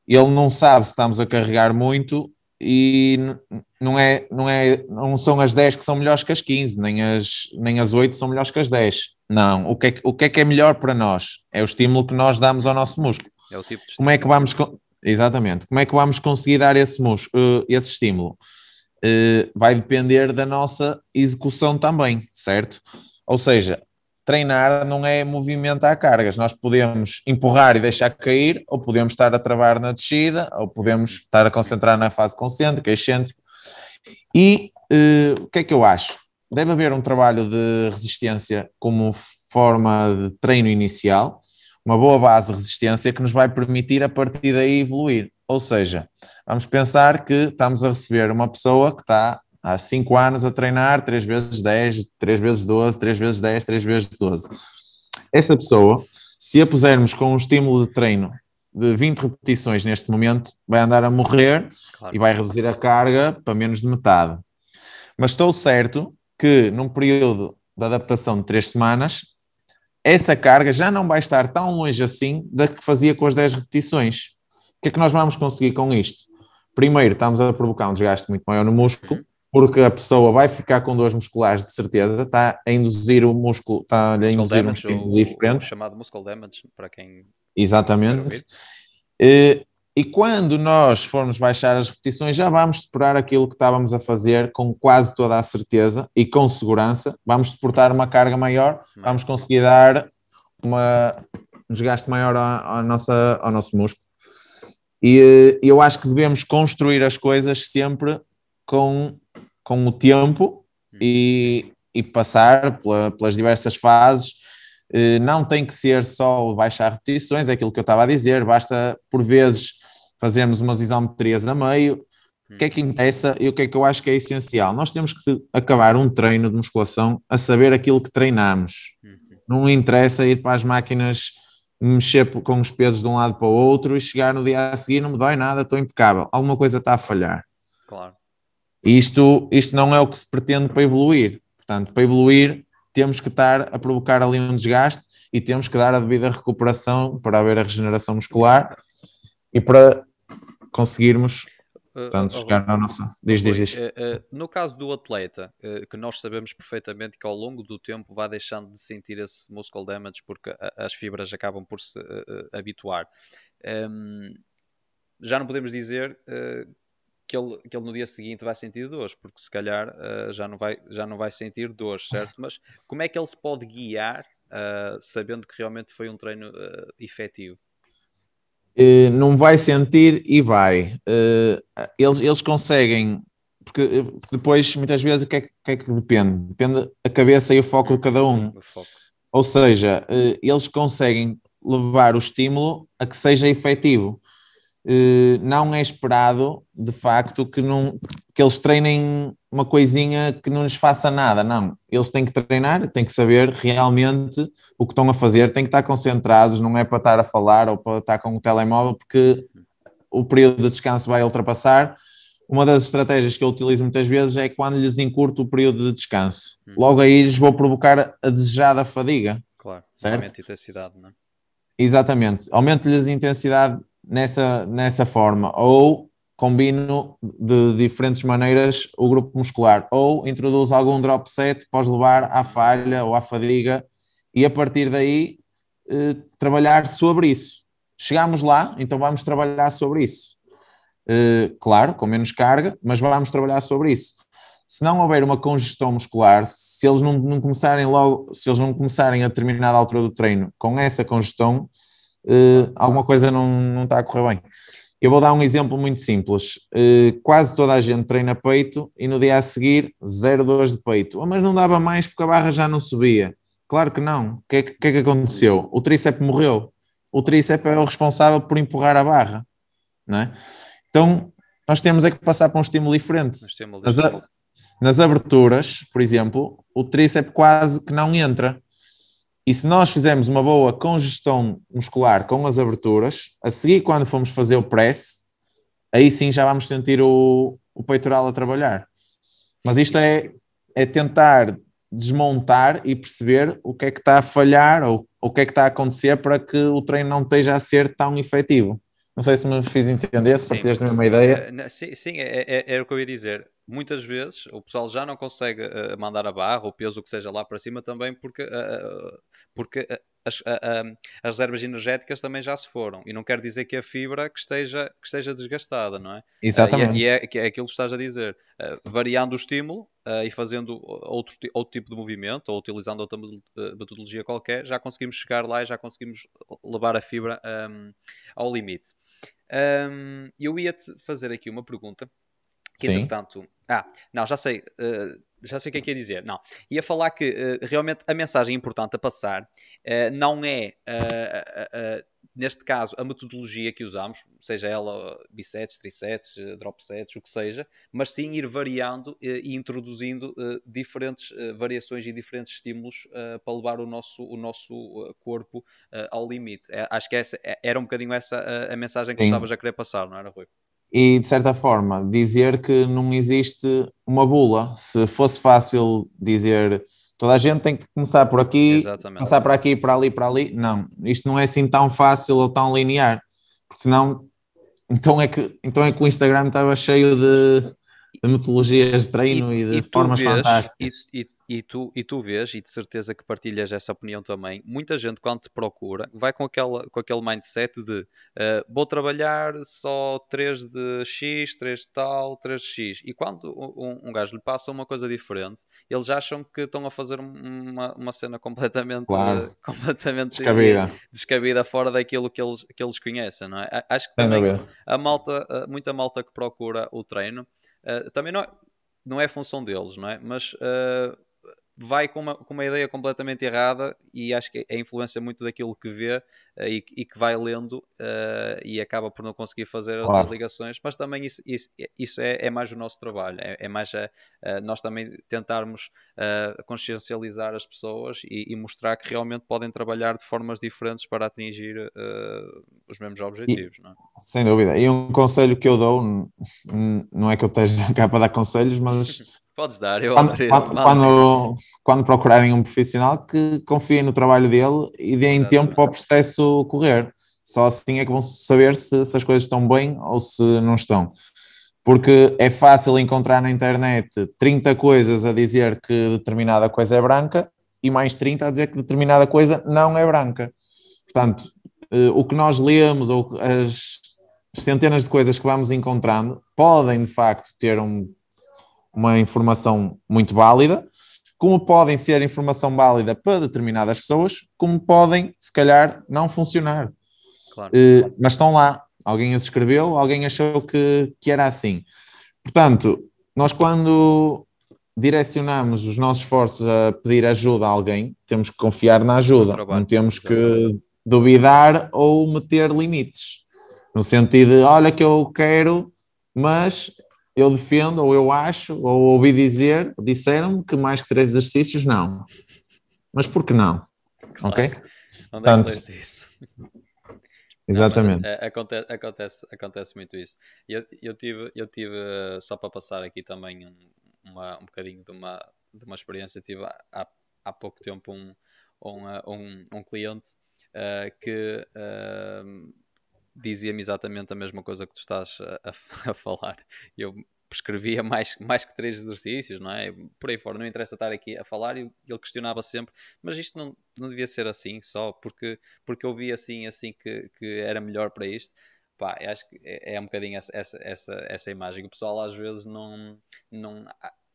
Ele não sabe se estamos a carregar muito e não, é, não, é, não são as 10 que são melhores que as 15, nem as, nem as 8 são melhores que as 10. Não, o que, é, o que é que é melhor para nós? É o estímulo que nós damos ao nosso músculo. É o tipo de Como é que vamos, exatamente, como é que vamos conseguir dar esse, músculo, eh, esse estímulo? Uh, vai depender da nossa execução também, certo? Ou seja, treinar não é movimentar cargas. Nós podemos empurrar e deixar cair, ou podemos estar a travar na descida, ou podemos estar a concentrar na fase concêntrica, excêntrica. E uh, o que é que eu acho? Deve haver um trabalho de resistência como forma de treino inicial, uma boa base de resistência que nos vai permitir a partir daí evoluir. Ou seja, vamos pensar que estamos a receber uma pessoa que está há 5 anos a treinar 3 vezes 10, 3 vezes 12, 3 vezes 10, 3 vezes 12. Essa pessoa, se a pusermos com um estímulo de treino de 20 repetições neste momento, vai andar a morrer claro. e vai reduzir a carga para menos de metade. Mas estou certo que num período de adaptação de 3 semanas, essa carga já não vai estar tão longe assim da que fazia com as 10 repetições. O que é que nós vamos conseguir com isto? Primeiro, estamos a provocar um desgaste muito maior no músculo, porque a pessoa vai ficar com dores musculares de certeza, está a induzir o músculo, está a induzir damage, um diferente. O chamado muscle damage, para quem. Exatamente. E, e quando nós formos baixar as repetições, já vamos superar aquilo que estávamos a fazer com quase toda a certeza e com segurança. Vamos suportar uma carga maior, vamos conseguir dar uma, um desgaste maior à, à nossa, ao nosso músculo. E eu acho que devemos construir as coisas sempre com, com o tempo e, e passar pela, pelas diversas fases. Eh, não tem que ser só baixar repetições, é aquilo que eu estava a dizer, basta por vezes fazermos umas isometrias a meio. O que é que interessa e o que é que eu acho que é essencial? Nós temos que acabar um treino de musculação a saber aquilo que treinamos. Uhum. Não interessa ir para as máquinas mexer com os pesos de um lado para o outro e chegar no dia a seguir não me dói nada, estou impecável. Alguma coisa está a falhar. Claro. Isto, isto não é o que se pretende para evoluir. Portanto, para evoluir, temos que estar a provocar ali um desgaste e temos que dar a devida recuperação para haver a regeneração muscular e para conseguirmos Portanto, uh, chegar na nossa. Diz, diz, diz. Uh, uh, no caso do atleta, que nós sabemos perfeitamente que ao longo do tempo vai deixando de sentir esse muscle damage porque as fibras acabam por se habituar. Um, já não podemos dizer que ele, que ele no dia seguinte vai sentir dores, porque se calhar uh, já, não vai, já não vai sentir dores, certo? Mas como é que ele se pode guiar uh, sabendo que realmente foi um treino uh, efetivo? não vai sentir e vai. eles, eles conseguem, porque, depois, muitas vezes, o que, é, que, é que depende? Depende a cabeça e o foco de cada um. Ou seja, eles conseguem levar o estímulo a que seja efetivo. Eh, não é esperado, de facto, que, não, que eles treinem uma coisinha que não lhes faça nada. Não, eles têm que treinar, têm que saber realmente o que estão a fazer, têm que estar concentrados, não é para estar a falar ou para estar com o telemóvel, porque o período de descanso vai ultrapassar. Uma das estratégias que eu utilizo muitas vezes é quando lhes encurto o período de descanso. Hum. Logo aí lhes vou provocar a desejada fadiga. Claro, certo? aumenta a intensidade, não é? Exatamente, aumento-lhes a intensidade nessa, nessa forma, ou combino de diferentes maneiras o grupo muscular, ou introduzo algum drop set, pode levar à falha ou à fadiga, e a partir daí eh, trabalhar sobre isso. Chegamos lá, então vamos trabalhar sobre isso. Eh, claro, com menos carga, mas vamos trabalhar sobre isso. Se não houver uma congestão muscular, se eles não, não começarem logo, se eles não começarem a determinada altura do treino com essa congestão, uh, alguma coisa não, não está a correr bem. Eu vou dar um exemplo muito simples. Uh, quase toda a gente treina peito e no dia a seguir, 0,2 de peito. Oh, mas não dava mais porque a barra já não subia. Claro que não. O que, é, que é que aconteceu? O tríceps morreu. O tríceps é o responsável por empurrar a barra. Não é? Então, nós temos é que passar para um estímulo diferente. Um estímulo nas, a, nas aberturas, por exemplo, o tríceps quase que não entra. E se nós fizermos uma boa congestão muscular com as aberturas, a seguir, quando formos fazer o press, aí sim já vamos sentir o, o peitoral a trabalhar. Mas isto é, é tentar desmontar e perceber o que é que está a falhar ou o que é que está a acontecer para que o treino não esteja a ser tão efetivo. Não sei se me fiz entender, se partilhas a mesma ideia. Eh, sim, sim é, é, é, o que eu ia dizer muitas vezes o pessoal já não consegue uh, mandar a barra, o peso, o que seja lá para cima também, porque, uh, porque as, as, reservas energéticas também já se foram. E não quer dizer que a fibra que esteja, que esteja desgastada, não é? Exatamente. e, é, é, é, aquilo que estás a dizer. variando o estímulo e fazendo outro, outro tipo de movimento, ou utilizando outra metodologia qualquer, já conseguimos chegar lá e já conseguimos levar a fibra um, ao limite. Um, eu ia-te fazer aqui uma pergunta que, Sim. entretanto. Ah, não, já sei. Uh, já sei o que é que ia dizer. Não. Ia falar que uh, realmente a mensagem importante a passar uh, não é, neste caso, a metodologia que usamos, seja ela bisets, trisets, drop sets, o que seja, mas sim ir variando e introduzindo diferentes variações e diferentes estímulos para levar o nosso, o nosso corpo ao limite. É, acho que essa, era um bocadinho essa a, a mensagem que estavas a querer passar, não era, Rui? E, de certa forma, dizer que não existe uma bula. Se fosse fácil dizer toda a gente tem que começar por aqui, Exatamente. passar para aqui, para ali, para ali, não. Isto não é assim tão fácil ou tão linear, porque senão. Então é, que, então é que o Instagram estava cheio de, de metodologias de treino e, e de e formas vês, fantásticas. E, e, tu, e tu vês, e de certeza que partilhas essa opinião também, muita gente quando te procura vai com, aquela, com aquele mindset de uh, vou trabalhar só 3 de X, 3 de tal, 3 de X. E quando um, um gajo lhe passa uma coisa diferente, eles acham que estão a fazer uma, uma cena completamente, claro. uh, [LAUGHS] completamente descabida. descabida fora daquilo que eles, que eles conhecem, não é? Acho que também a malta, muita malta que procura o treino Uh, também não é, não é função deles, não é? Mas uh, vai com uma, com uma ideia completamente errada e acho que é influência muito daquilo que vê uh, e, e, que vai lendo uh, e acaba por não conseguir fazer claro. as ligações, mas também isso, isso, isso é, é, mais o nosso trabalho, é, é mais a, nós também tentarmos uh, consciencializar as pessoas e, e, mostrar que realmente podem trabalhar de formas diferentes para atingir os mesmos objetivos. E, não é? Sem dúvida. E um conselho que eu dou, não é que eu esteja [LAUGHS] cá para dar conselhos, mas [LAUGHS] Podes dar, eu quando, quando, quando, quando, procurarem um profissional que confiem no trabalho dele e deem tempo para o processo correr. Só assim é que vão saber se, se, as coisas estão bem ou se não estão. Porque é fácil encontrar na internet 30 coisas a dizer que determinada coisa é branca e mais 30 a dizer que determinada coisa não é branca. Portanto, eh, o que nós lemos ou as centenas de coisas que vamos encontrando podem de facto ter um uma informação muito válida, como podem ser informação válida para determinadas pessoas, como podem, se calhar, não funcionar. Claro. Uh, mas estão lá. Alguém as escreveu, alguém achou que, que era assim. Portanto, nós quando direcionamos os nossos esforços a pedir ajuda a alguém, temos que confiar na ajuda, não temos que duvidar ou meter limites. No sentido de, olha que eu quero, mas eu defendo, ou eu acho, ou ouvi dizer, disseram-me que mais que três exercícios, não. Mas por que não? Claro. Ok? Onde é que leste isso? [LAUGHS] Exatamente. Não, acontece, acontece, acontece muito isso. Eu, eu, tive, eu tive, só para passar aqui também um, uma, um bocadinho de uma, de uma experiência, tive há, há pouco tempo um, um, um, um cliente uh, que uh, dizia-me exatamente a mesma coisa que tu estás a, a, [LAUGHS] a falar. Eu prescrevia mais, mais que três exercícios, não é? Por aí fora, não interessa estar aqui a falar e ele questionava sempre, mas isto não, não devia ser assim só porque, porque eu vi assim, assim que, que era melhor para isto. Pá, acho que é, é um bocadinho essa, essa, essa, essa imagem. O pessoal às vezes não, não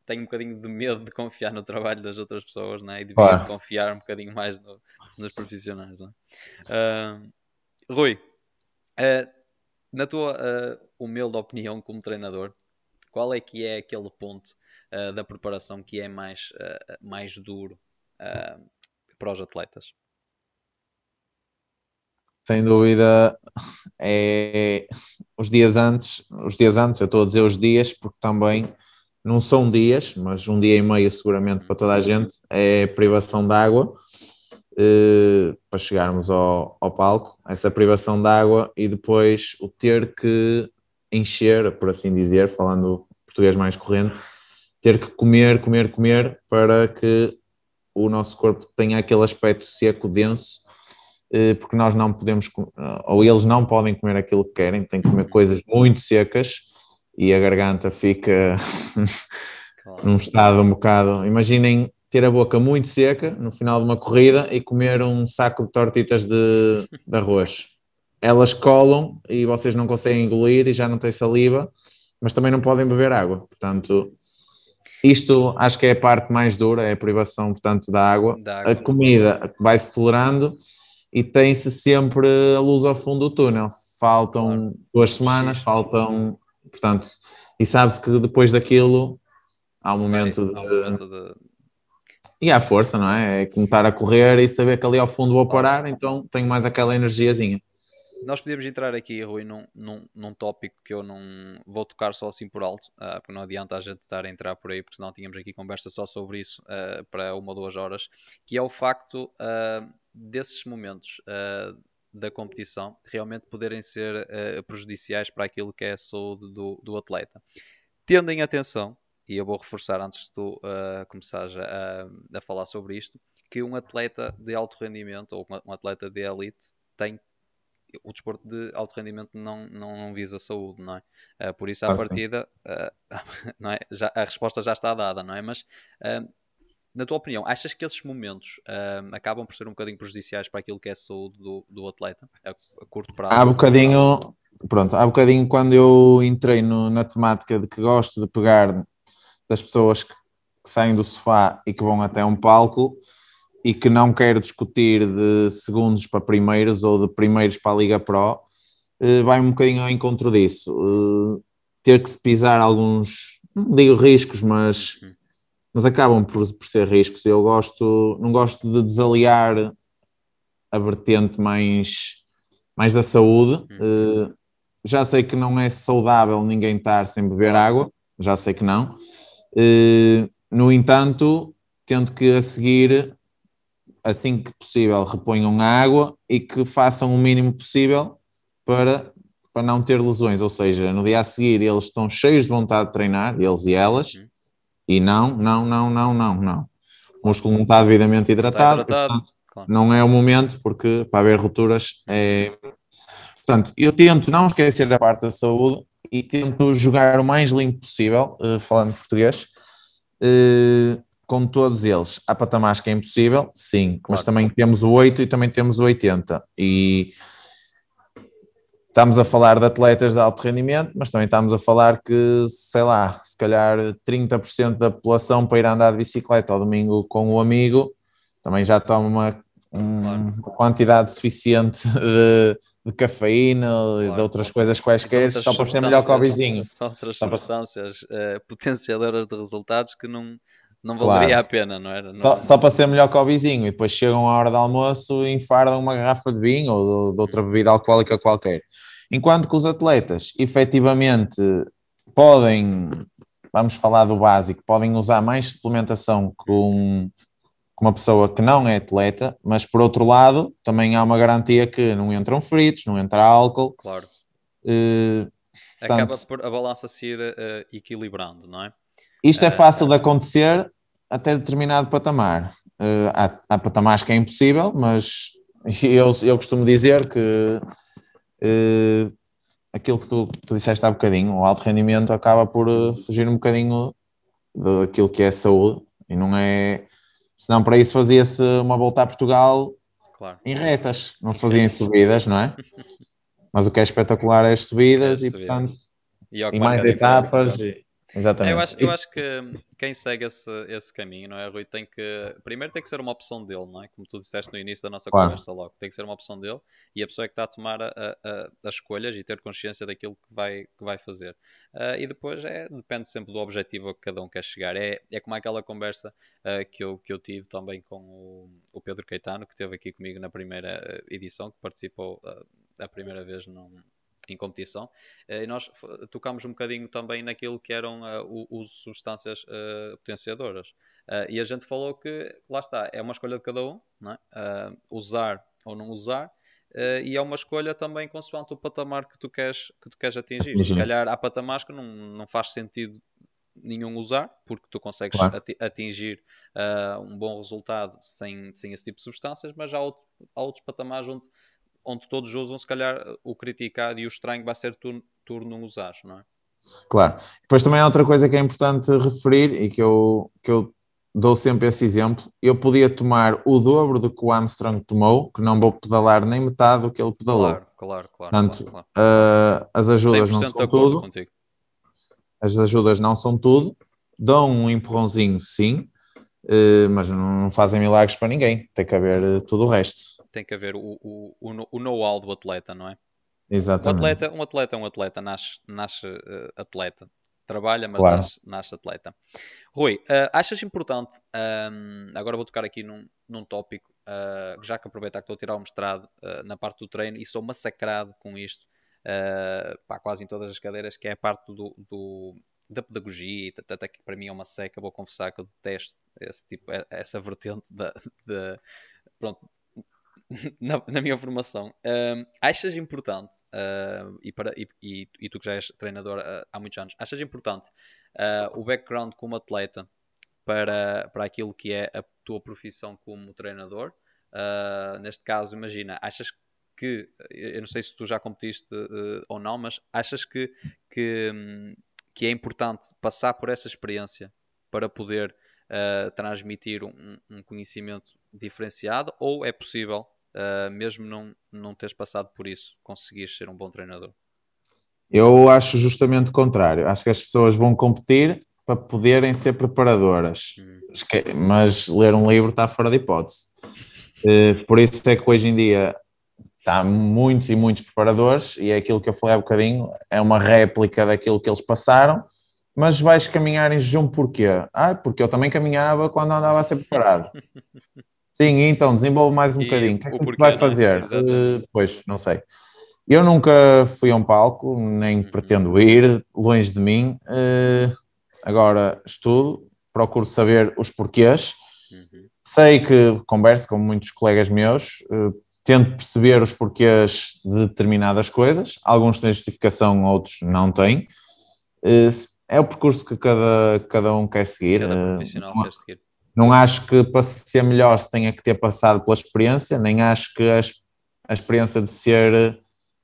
tem um bocadinho de medo de confiar no trabalho das outras pessoas, não é? E devia confiar um bocadinho mais no, nos profissionais, não é? Uh, Rui, Uh, na tua uh, humilde opinião como treinador, qual é que é aquele ponto uh, da preparação que é mais, mais duro para os atletas? Sem dúvida, é os dias antes, os dias antes, eu estou a dizer os dias porque também não são dias, mas um dia e meio seguramente para toda a gente, é privação de água uh, para chegarmos ao, ao palco, essa privação de água e depois o ter que encher, por assim dizer, falando português mais corrente, ter que comer, comer, comer para que o nosso corpo tenha aquele aspecto seco, denso, eh, porque nós não podemos, ou eles não podem comer aquilo que querem, têm que comer coisas muito secas e a garganta fica [LAUGHS] num estado um bocado. Imaginem ter a boca muito seca no final de uma corrida e comer um saco de tortitas de, de arroz. Elas colam e vocês não conseguem engolir e já não têm saliva, mas também não podem beber água. Portanto, isto acho que é a parte mais dura, é a privação, portanto, da água. Da água. A comida vai-se tolerando e tem-se sempre a luz ao fundo do túnel. Faltam claro. duas semanas, faltam, portanto, e sabe-se que depois daquilo há um momento, de, há um momento de, e à força, não é? É começar a correr e saber que ali ao fundo vou parar, então tenho mais aquela energiazinha. Nós podemos entrar aqui, Rui, num, num, num tópico que eu não vou tocar só assim por alto, uh, porque não adianta a gente estar a entrar por aí, porque senão tínhamos aqui conversa só sobre isso uh, para uma ou duas horas, que é o facto uh, desses momentos da competição realmente poderem ser prejudiciais para aquilo que é a saúde do, do atleta. Tendo em atenção e eu vou reforçar antes de tu uh, começares a, a, falar sobre isto, que um atleta de alto rendimento ou um atleta de elite tem o desporto de alto rendimento não, não, não visa saúde, não é? Uh, por isso, à claro partida, uh, [LAUGHS] não é? já, a resposta já está dada, não é? Mas, na tua opinião, achas que esses momentos acabam por ser um bocadinho prejudiciais para aquilo que é a saúde do, do atleta, a, a curto prazo? Há bocadinho, pronto, há bocadinho quando eu entrei no, na temática de que gosto de pegar das pessoas que, que saem do sofá e que vão até um palco, e que não quer discutir de segundos para primeiros ou de primeiros para a Liga Pro, eh, vai um bocadinho ao encontro disso. Eh, ter que se pisar alguns, não digo riscos, mas, uhum. mas acabam por, por ser riscos. Eu gosto, não gosto de desaliar a vertente mais, mais da saúde. Uhum. Eh, já sei que não é saudável ninguém estar sem beber água, já sei que não. No entanto, tento que a seguir assim que possível, reponham a água e que façam o mínimo possível para, para não ter lesões. Ou seja, no dia a seguir eles estão cheios de vontade de treinar, eles e elas, uhum. e não, não, não, não, não, não. O músculo não está devidamente hidratado, está hidratado. Portanto, claro. não é o momento, porque para haver rupturas é. Portanto, eu tento não esquecer a parte da saúde e tento jogar o mais limpo possível, uh, falando português. Uh, com todos eles. Há patamares que é impossível, sim, claro. mas também temos o 8 e também temos o 80. E estamos a falar de atletas de alto rendimento, mas também estamos a falar que, sei lá, se calhar 30% da população para ir andar de bicicleta ao domingo com o amigo também já toma uma, quantidade suficiente de, de cafeína claro. e de outras coisas quaisquer só para ser melhor que o vizinho. [LAUGHS] Só outras substâncias uh, potenciadoras de resultados que não não valeria claro. a pena, não era? Não... Só, só, para ser melhor que o vizinho e depois chegam à hora do almoço e enfardam uma garrafa de vinho ou de, de outra bebida alcoólica qualquer. Enquanto que os atletas efetivamente podem, vamos falar do básico, podem usar mais suplementação com, com uma pessoa que não é atleta, mas por outro lado também há uma garantia que não entram fritos, não entra álcool. Claro. Uh, portanto, Acaba por a balança se ir uh, equilibrando, não é? Isto é fácil de acontecer até determinado patamar. Há, há patamares que é impossível, mas [LAUGHS] eu, eu costumo dizer que uh, aquilo que tu, tu disseste há bocadinho, o alto rendimento acaba por fugir um bocadinho daquilo que é saúde e não é. Senão, para isso fazia-se uma volta a Portugal claro. em retas, não se fazia em subidas, não é? [LAUGHS] Mas o que é espetacular é as subidas, é e, portanto, e, e mais etapas. E, Exatamente. É, eu, acho, eu acho que quem segue esse, esse caminho, não é, Rui, tem que. Primeiro tem que ser uma opção dele, não é? Como tu disseste no início da nossa claro. conversa logo. Tem que ser uma opção dele e a pessoa é que está a tomar a, a, as escolhas e ter consciência daquilo que vai, que vai fazer. Uh, e depois é, depende sempre do objetivo a que cada um quer chegar. É, é como aquela conversa uh, que, eu, que eu tive também com o, o Pedro Caetano, que esteve aqui comigo na primeira edição, que participou uh, a primeira vez num em competição. Eh, e nós tocámos um bocadinho também naquilo que eram uh, o uso de substâncias uh, potenciadoras. Uh, e a gente falou que, lá está, é uma escolha de cada um, é? usar ou não usar. e é uma escolha também consoante o patamar que tu queres, que tu queres atingir. Se calhar há patamares que não, não faz sentido nenhum usar, porque tu consegues claro. atingir uh, um bom resultado sem, sem esse tipo de substâncias, mas há, outro, há outros patamares onde onde todos usam, se calhar o criticado e o estranho vai ser tu, tu não usares, não é? Claro. Depois também há outra coisa que é importante referir e que eu, que eu dou sempre esse exemplo. Eu podia tomar o dobro do que o Armstrong tomou, que não vou pedalar nem metade do que ele pedalou. Claro, claro, claro. Portanto, claro, claro. Uh, as ajudas não são tudo. Contigo. As ajudas não são tudo. Dão um empurrãozinho, sim, mas não fazem milagres para ninguém. Tem que haver uh, tudo o resto tem que haver o, o, o know-how do atleta, não é? Exatamente. Um atleta, um atleta é um atleta, nasce, nasce uh, atleta. Trabalha, mas claro. nasce, nasce, atleta. Rui, uh, achas importante, um, ehm, agora vou tocar aqui num, num tópico, uh, já que aproveitar que estou a tirar o mestrado na parte do treino e sou massacrado com isto, pá, quase em todas as cadeiras, que é a parte do, do da pedagogia, até que para mim é uma seca, vou confessar que eu detesto esse tipo, essa vertente da, de, pronto, [LAUGHS] na, na, minha formação. Uh, achas importante, uh, e, para, e, e, e, tu que já és treinador uh, há muitos anos, achas importante ah, o background como atleta para, para aquilo que é a tua profissão como treinador? neste caso, imagina, achas que, eu não sei se tu já competiste uh, ou não, mas achas que, que, que, é importante passar por essa experiência para poder uh, transmitir um, um, conhecimento diferenciado ou é possível, uh, mesmo não, não teres passado por isso, conseguir ser um bom treinador? Eu acho justamente o contrário. Acho que as pessoas vão competir para poderem ser preparadoras. Hum. Mas ler um livro está fora de hipótese. Uh, por isso é que hoje em dia está muitos e muitos preparadores, e é aquilo que eu falei há bocadinho, é uma réplica daquilo que eles passaram, mas vais caminhar em jejum porquê? Ah, porque eu também caminhava quando andava a ser preparado. [LAUGHS] Sim, então desenvolve mais um e bocadinho. O que é que você vai fazer? Uh, pois, não sei. Eu nunca fui a um palco, nem uhum. pretendo ir, longe de mim. Uh, agora estudo, procuro saber os porquês. Uhum. Sei que converso com muitos colegas meus, uh, tento perceber os porquês de determinadas coisas. Alguns têm justificação, outros não têm. Uh, é o percurso que cada, cada um quer seguir. Cada eh, profissional não, quer seguir. Não acho que para ser melhor se tenha que ter passado pela experiência, nem acho que a, a experiência de ser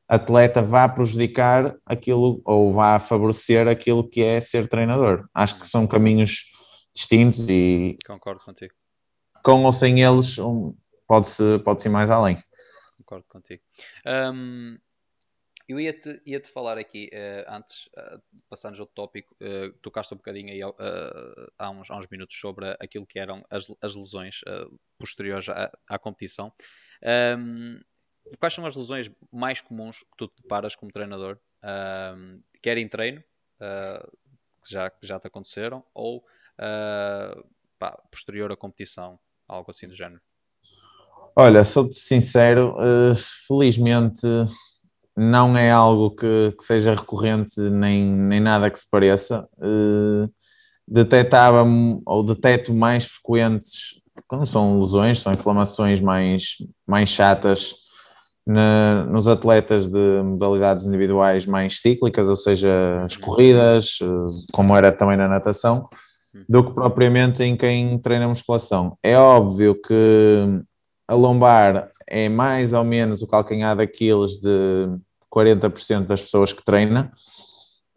atleta vá prejudicar aquilo ou vá favorecer aquilo que é ser treinador. Acho que são caminhos distintos e. Concordo contigo. Com ou sem eles, um, pode-se pode ir mais além. Concordo contigo. Um, eu ia-te ia -te falar aqui, uh, antes, uh, passando outro tópico, uh, tocaste um bocadinho aí uh, há, uns, há uns minutos sobre aquilo que eram as, as lesões posteriores à, à competição. Um, quais são as lesões mais comuns que tu te deparas como treinador? Um, quer em treino, que já, já te aconteceram, ou pá, posterior à competição, algo assim do género? Olha, sou-te sincero, felizmente não é algo que, que, seja recorrente nem, nem nada que se pareça. Uh, detectava ou deteto mais frequentes, não são lesões, são inflamações mais, mais chatas na, nos atletas de modalidades individuais mais cíclicas, ou seja, as corridas, como era também na natação, do que propriamente em quem treina musculação. É óbvio que a lombar é mais ou menos o calcanhar daqueles de 40% das pessoas que treina,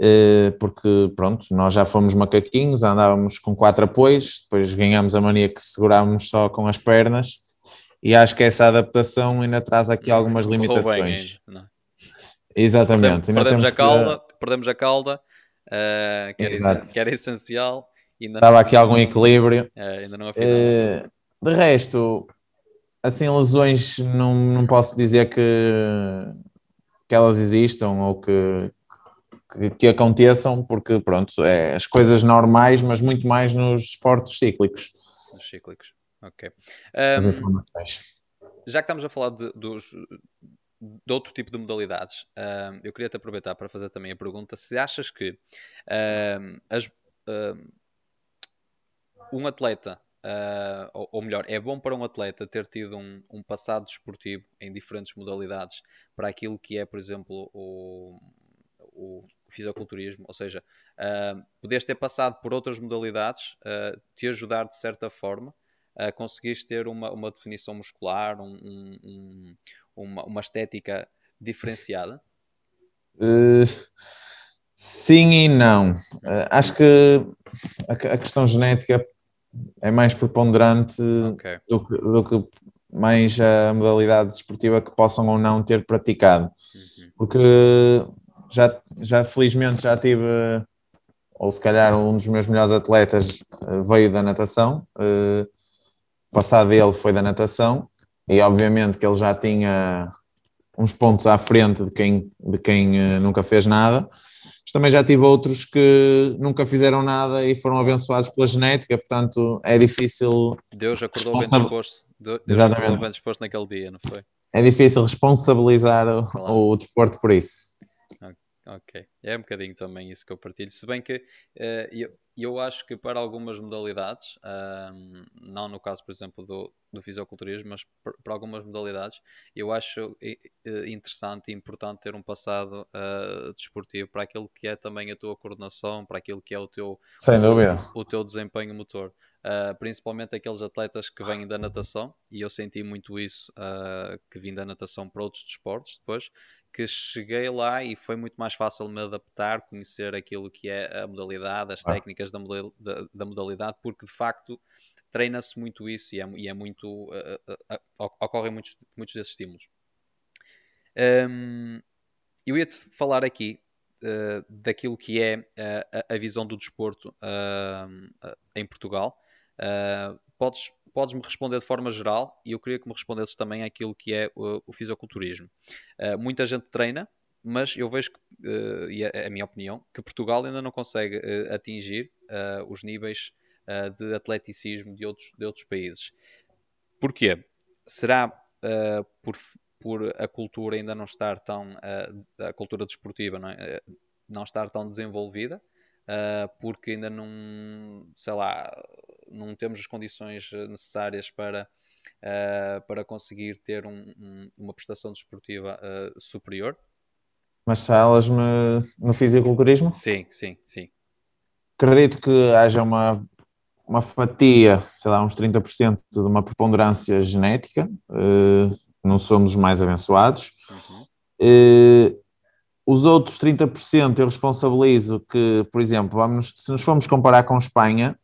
eh, porque pronto, nós já fomos macaquinhos, andávamos com quatro apoios, depois ganhámos a mania que segurávamos só com as pernas, e acho que essa adaptação ainda traz aqui algumas limitações. Bem, Exatamente. Perdemos, perdemos a cauda, que... perdemos a cauda, uh, que, era que, era essencial. Estava aqui algum equilíbrio. Uh, ainda não uh, de resto, assim, lesões não, não posso dizer que que elas existam ou que, que, que, aconteçam, porque pronto, é as coisas normais, mas muito mais nos esportes cíclicos. Nos cíclicos, ok. Um, já que estamos a falar de, dos, de outro tipo de modalidades, eu queria te aproveitar para fazer também a pergunta se achas que as, um atleta Uh, ou, ou, melhor, é bom para um atleta ter tido um, um, passado desportivo em diferentes modalidades para aquilo que é, por exemplo, o, o fisiculturismo, ou seja, uh, poderes ter passado por outras modalidades, uh, te ajudar de certa forma a conseguires ter uma, uma definição muscular, um, um, uma, uma, estética diferenciada? Uh, sim e não. acho que a questão genética é mais preponderante okay. do, que, do, que, mais a modalidade desportiva que possam ou não ter praticado. Uhum. Porque já, já felizmente já tive, ou se calhar um dos meus melhores atletas eh, veio da natação, uh, passado dele foi da natação, e obviamente que ele já tinha uns pontos à frente de quem, de quem uh, nunca fez nada mas também já tive outros que nunca fizeram nada e foram abençoados pela genética, portanto é difícil. Deus acordou bem disposto. Deus Exatamente. acordou bem disposto naquele dia, não foi? É difícil responsabilizar claro. o, o desporto por isso. Ok, é um bocadinho também isso que eu partilho. Se bem que uh, eu, eu acho que para algumas modalidades, uh, não no caso, por exemplo, do, do fisiculturismo, mas para algumas modalidades, eu acho interessante e importante ter um passado uh, desportivo para aquilo que é também a tua coordenação, para aquilo que é o teu, Sem dúvida. O, o teu desempenho motor. Uh, principalmente aqueles atletas que vêm da natação, e eu senti muito isso, uh, que vim da natação para outros desportos depois, que cheguei lá e foi muito mais fácil me adaptar, conhecer aquilo que é a modalidade, as ah. técnicas da, da, da modalidade, porque de facto treina-se muito isso e é, e é muito. Uh, ocorrem muitos, muitos desses estímulos. Um, eu ia-te falar aqui uh, daquilo que é uh, a, visão do desporto uh, em Portugal. Podes, podes-me responder de forma geral e eu queria que me respondesses também aquilo que é o, o fisiculturismo. muita gente treina, mas eu vejo, que, e é a minha opinião, que Portugal ainda não consegue atingir os níveis de atleticismo de outros, de outros países. Porquê? Será por por a cultura ainda não estar tão uh, a cultura desportiva não, é? uh, não estar tão desenvolvida uh, porque ainda não sei lá não temos as condições necessárias para para conseguir ter um, um, uma prestação desportiva superior mas falas-me no fisiculturismo? Sim, sim, sim. Acredito que haja uma, uma fatia, sei lá, uns 30% de uma preponderância genética, não somos mais abençoados. Uhum. Uh, os outros 30% eu responsabilizo que, por exemplo, vamos, se nos formos comparar com Espanha,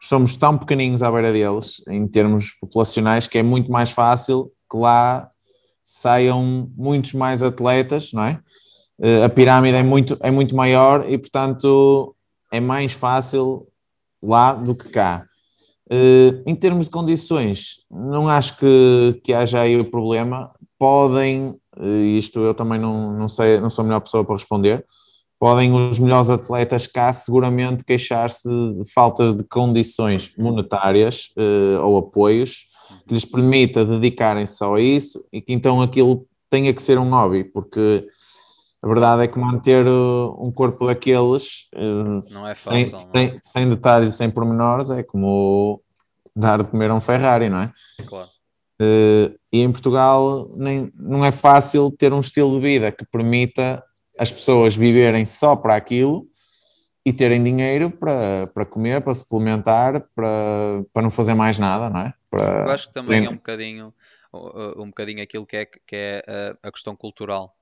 somos tão pequeninos à beira deles, em termos populacionais, que é muito mais fácil que lá saiam muitos mais atletas, não é? Uh, a pirâmide é muito, é muito maior e, portanto, é mais fácil lá do que cá. Uh, em termos de condições, não acho que, que haja aí o problema. Podem, uh, isto eu também não, não sei, não sou a melhor pessoa para responder, podem os melhores atletas cá seguramente queixar-se de faltas de condições monetárias uh, ou apoios que lhes permita dedicarem-se só a isso e que então aquilo tenha que ser um hobby, porque a verdade é que manter um corpo daqueles é fácil, sem, não. É? Sem, sem, detalhes e sem pormenores é como dar de comer a um Ferrari, não é? Claro. E em Portugal nem, não é fácil ter um estilo de vida que permita as pessoas viverem só para aquilo e terem dinheiro para, para comer, para suplementar, para, para não fazer mais nada, não é? Para... Eu acho que também é um bocadinho, um bocadinho aquilo que é, que é a, a questão cultural.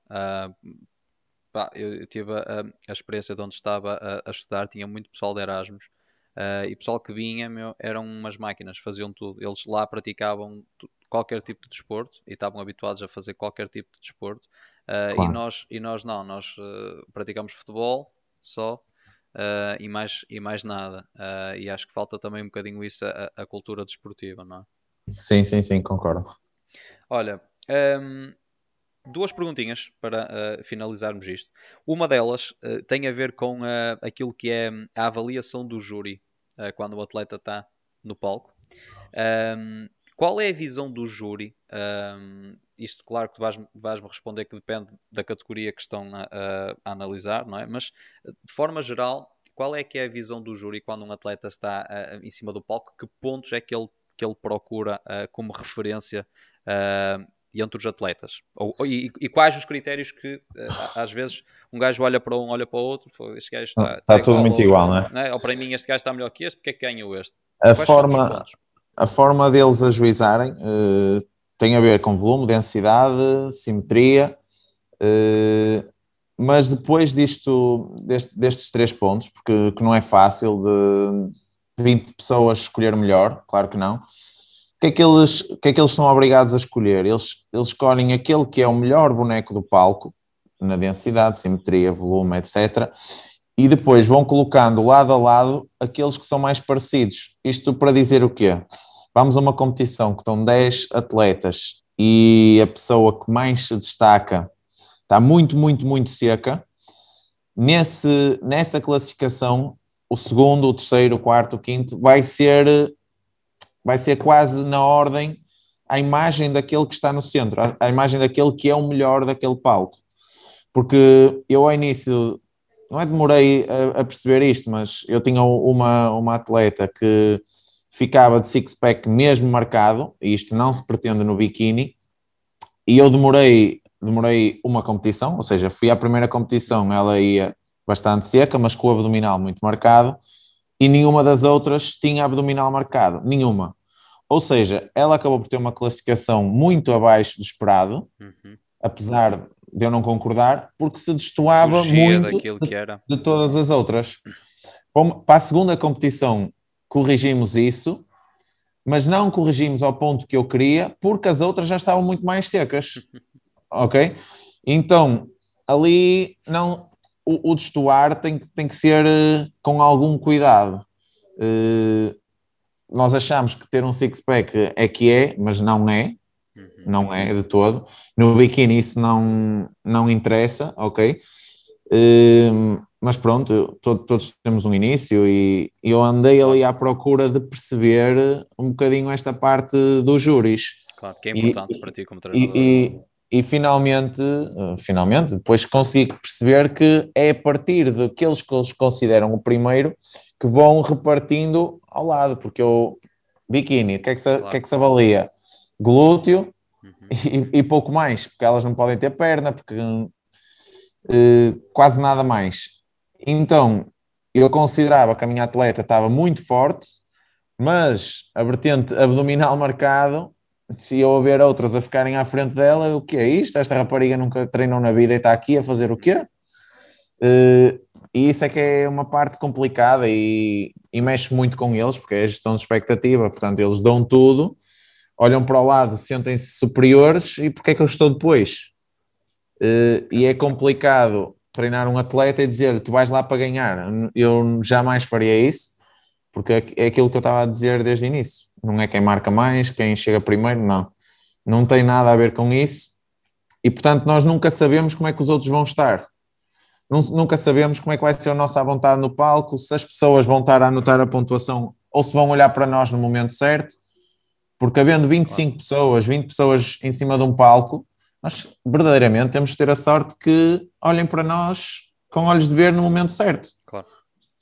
Pá, eu, tive a, a, experiência de onde estava a, a, estudar, tinha muito pessoal de Erasmus uh, e pessoal que vinha meu, eram umas máquinas, faziam tudo. Eles lá praticavam qualquer tipo de desporto e estavam habituados a fazer qualquer tipo de desporto. Uh, claro. e, nós, e nós não, nós uh, praticamos futebol só uh, e, mais, e mais nada. e acho que falta também um bocadinho isso, a, a, cultura desportiva, não é? Sim, sim, sim, concordo. Olha, um, duas perguntinhas para uh, finalizarmos isto. Uma delas uh, tem a ver com uh, aquilo que é a avaliação do júri quando o atleta está no palco. Um, qual é a visão do júri? Um, isto, claro, que vais-me vais responder que depende da categoria que estão a, a, a, analisar, não é? Mas, de forma geral, qual é que é a visão do júri quando um atleta está em cima do palco? Que pontos é que ele, que ele procura como referência entre os atletas? Ou, e, e, quais os critérios que às vezes um gajo olha para um, olha para o outro, este gajo está, está, tudo muito igual, não é? não é? Ou para mim este gajo está melhor que este, porque é que ganhou este? A forma, a forma deles ajuizarem uh, tem a ver com volume, densidade, simetria, uh, mas depois disto, deste, destes três pontos, porque que não é fácil de 20 pessoas escolher melhor, claro que não, que é que eles, que é que eles são obrigados a escolher? Eles, eles escolhem aquele que é o melhor boneco do palco, na densidade, simetria, volume, etc. E depois vão colocando lado a lado aqueles que são mais parecidos. Isto para dizer o quê? Vamos a uma competição que estão 10 atletas e a pessoa que mais se destaca está muito, muito, muito seca. Nesse, nessa classificação, o segundo, o terceiro, o quarto, o quinto vai ser vai ser quase na ordem a imagem daquele que está no centro, a, a imagem daquele que é o melhor daquele palco. Porque eu ao início, não é demorei a, a perceber isto, mas eu tinha uma, uma atleta que ficava de six-pack mesmo marcado, e isto não se pretende no biquíni, e eu demorei, demorei uma competição, ou seja, fui à primeira competição, ela ia bastante seca, mas com o abdominal muito marcado, e nenhuma das outras tinha abdominal marcado, nenhuma. Ou seja, ela acabou por ter uma classificação muito abaixo do esperado, uhum. apesar de eu não concordar, porque se destoava Fugia muito de, de, todas as outras. Para a segunda competição corrigimos isso, mas não corrigimos ao ponto que eu queria, porque as outras já estavam muito mais secas. [LAUGHS] ok? Então, ali não o, o destoar tem, tem que ser uh, com algum cuidado. Uh, nós achamos que ter um six-pack é que é, mas não é. Não é de todo. No biquíni isso não, não interessa, ok? Uh, mas pronto, todo, todos temos um início e, e eu andei ali à procura de perceber um bocadinho esta parte dos júris. Claro, que é importante e, para ti como treinador. E, e finalmente, eh, finalmente, depois consegui perceber que é a partir daqueles que eles consideram o primeiro que vão repartindo ao lado, porque o biquíni, o que é que se, claro. que é que se avalia? Glúteo. E, e, pouco mais, porque elas não podem ter perna, porque uh, quase nada mais. Então, eu considerava que a minha atleta estava muito forte, mas a vertente abdominal marcado se eu ver outras a ficarem à frente dela, o que é isto? Esta rapariga nunca treinou na vida e está aqui a fazer o quê? Uh, e isso é que é uma parte complicada e, e, mexe muito com eles, porque é a gestão de expectativa, portanto, eles dão tudo, olham para o lado, sentem-se superiores e porque é que eu estou depois? Uh, e é complicado treinar um atleta e dizer tu vais lá para ganhar. Eu jamais faria isso, porque é, é aquilo que eu estava a dizer desde o início não é quem marca mais, quem chega primeiro, não. Não tem nada a ver com isso. E portanto, nós nunca sabemos como é que os outros vão estar. Nunca sabemos como é que vai ser a nossa vontade no palco, se as pessoas vão estar a anotar a pontuação ou se vão olhar para nós no momento certo. Porque havendo 25 pessoas, 20 pessoas em cima de um palco, nós verdadeiramente temos de ter a sorte que olhem para nós com olhos de ver no momento certo. Claro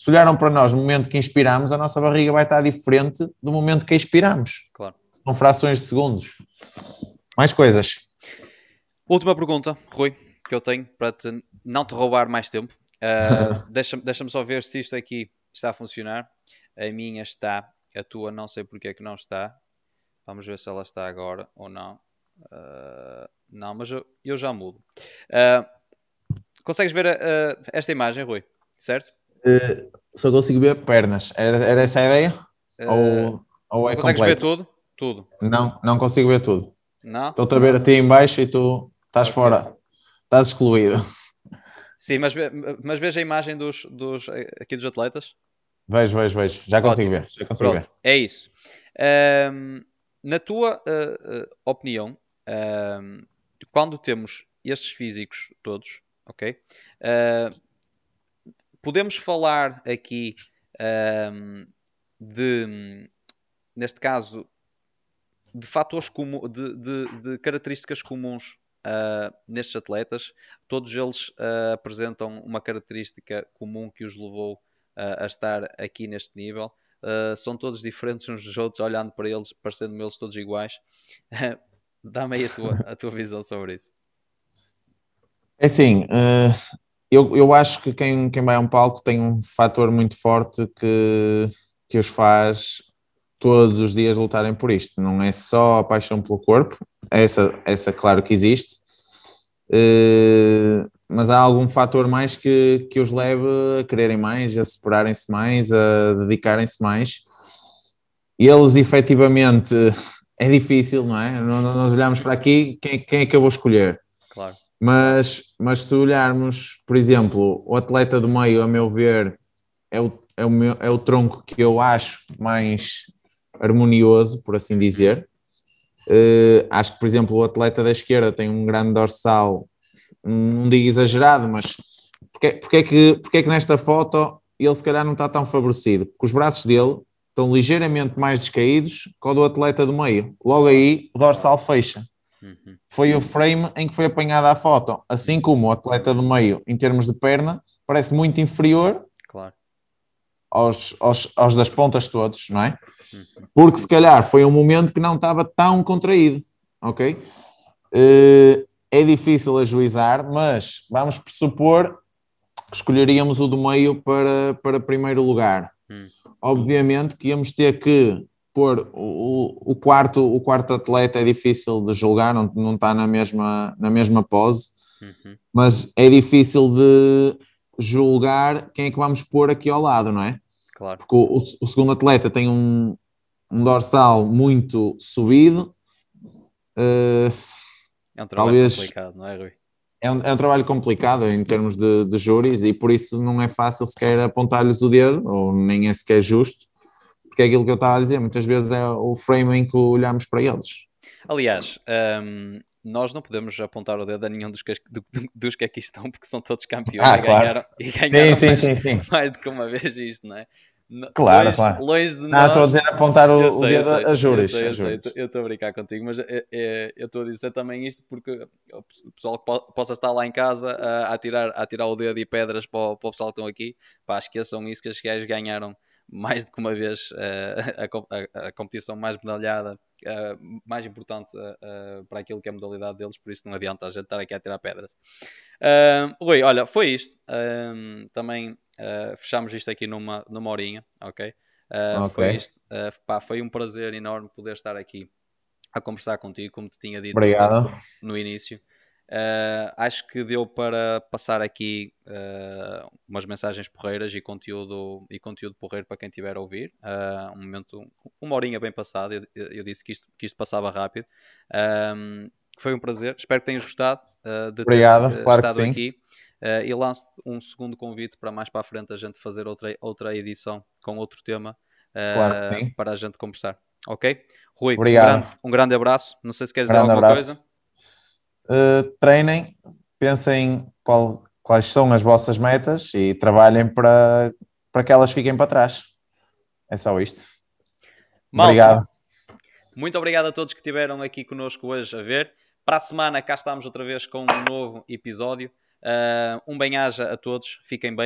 se olharam para nós no momento que inspiramos, a nossa barriga vai estar diferente do momento que expiramos. Claro. São frações de segundos. Mais coisas. Última pergunta, Rui, que eu tenho para te, não te roubar mais tempo. Uh, [LAUGHS] Deixa-me deixa só ver se isto aqui está a funcionar. A minha está, a tua não sei porque é que não está. Vamos ver se ela está agora ou não. Uh, não, mas eu, eu já mudo. Uh, consegues ver esta imagem, Rui? Certo? Uh, só consigo ver pernas. Era, era essa a ideia? Ou, ou é consegues completo? ver tudo? Tudo. Não, não consigo ver tudo. Não? Estou-te a ver a ti em baixo e tu estás okay. fora. Estás excluído. Sim, mas, mas veja a imagem dos, dos, aqui dos atletas. Vejo, vejo, vejo. Já consigo Ótimo. ver. Já consigo Pronto, ver. É isso. Um, na tua uh, uh, opinião, um, quando temos estes físicos todos, ok? Uh, podemos falar aqui um, de, neste caso, de fatores comuns, de, de, de, características comuns uh, nestes atletas. Todos eles uh, apresentam uma característica comum que os levou uh, a estar aqui neste nível. São todos diferentes uns dos outros, olhando para eles, parecendo-me eles todos iguais. [LAUGHS] Dá-me aí a tua, a tua visão sobre isso. É assim, eu, eu acho que quem, quem vai a um palco tem um fator muito forte que, que os faz todos os dias lutarem por isto. Não é só a paixão pelo corpo, essa, essa claro que existe, uh, mas há algum fator mais que, que os leve a quererem mais, a separarem-se mais, a dedicarem-se mais. Eles efetivamente [LAUGHS] é difícil, não é? Nós olhamos para aqui, quem, quem é que eu vou escolher? Claro. Mas, mas se olharmos, por exemplo, o atleta do meio, a meu ver, é o, é o, meu, é o tronco que eu acho mais harmonioso, por assim dizer. Uh, acho que, por exemplo, o atleta da esquerda tem um grande dorsal, não digo exagerado, mas porque, porque, é que, porque é que nesta foto ele se calhar não está tão favorecido? Porque os braços dele estão ligeiramente mais descaídos que o do atleta do meio. Logo aí, o dorsal fecha. Uhum. Foi o frame em que foi apanhada a foto. Assim como o atleta do meio, em termos de perna, parece muito inferior claro. aos, aos, aos das pontas todos, não é? Uhum. Porque se calhar foi um momento que não estava tão contraído, ok? Uh, é difícil ajuizar, mas vamos pressupor que escolheríamos o do meio para, para primeiro lugar. Uhum. obviamente que íamos ter que pôr o, o, quarto, o quarto atleta é difícil de julgar, não, não está na mesma, na mesma pose, uhum. mas é difícil de julgar quem é que vamos pôr aqui ao lado, não é? Claro. Porque o, o segundo atleta tem um, um dorsal muito subido. Uh, é um trabalho talvez, complicado, não é, Rui? É um, é um trabalho complicado em termos de, de júris e por isso não é fácil sequer apontar-lhes o dedo, ou nem é sequer justo porque é aquilo que eu estava a dizer, muitas vezes é o frame em que olhamos para eles. Aliás, um, nós não podemos apontar o dedo a nenhum dos que, do, dos que aqui estão, porque são todos campeões ah, e claro. ganharam, e ganharam sim, mais, sim, sim, mais do que uma vez isto, não é? Claro, longe, claro. Longe de não, nós. estou a dizer apontar o, sei, o dedo sei, a juros. Eu estou a brincar contigo, mas é, é, eu estou a dizer também isto porque o pessoal que possa estar lá em casa a, a, tirar, a tirar o dedo e pedras para o, para o pessoal que estão aqui, pá, esqueçam isso que os gajos ganharam mais do que uma vez uh, [LAUGHS] a, a, a, competição mais medalhada, uh, mais importante uh, para aquilo que é a modalidade deles, por isso não adianta a gente estar aqui a tirar pedras. Uh, Rui, olha, foi isto. também fechamos isto aqui numa, numa horinha, ok? okay. Foi isto. Pá, foi um prazer enorme poder estar aqui a conversar contigo, como te tinha dito Obrigado. no início. Uh, acho que deu para passar aqui uh, umas mensagens porreiras e conteúdo, e conteúdo porreiro para quem estiver a ouvir. Uh, um momento, uma horinha bem passada. Eu, eu, disse que isto, que isto passava rápido. foi um prazer. Espero que tenhas gostado de Obrigado, ter claro estado aqui. E lance um segundo convite para mais para a frente a gente fazer outra, outra edição com outro tema claro para a gente conversar. Ok? Rui, Obrigado. Um, grande, um grande abraço. Não sei se queres grande dizer alguma abraço. coisa uh, treinem, pensem qual, quais são as vossas metas e trabalhem para, para que elas fiquem para trás. É só isto. Malta, obrigado. Muito obrigado a todos que estiveram aqui conosco hoje a ver. Para a semana cá estamos outra vez com um novo episódio. Uh, um bem-aja a todos, fiquem bem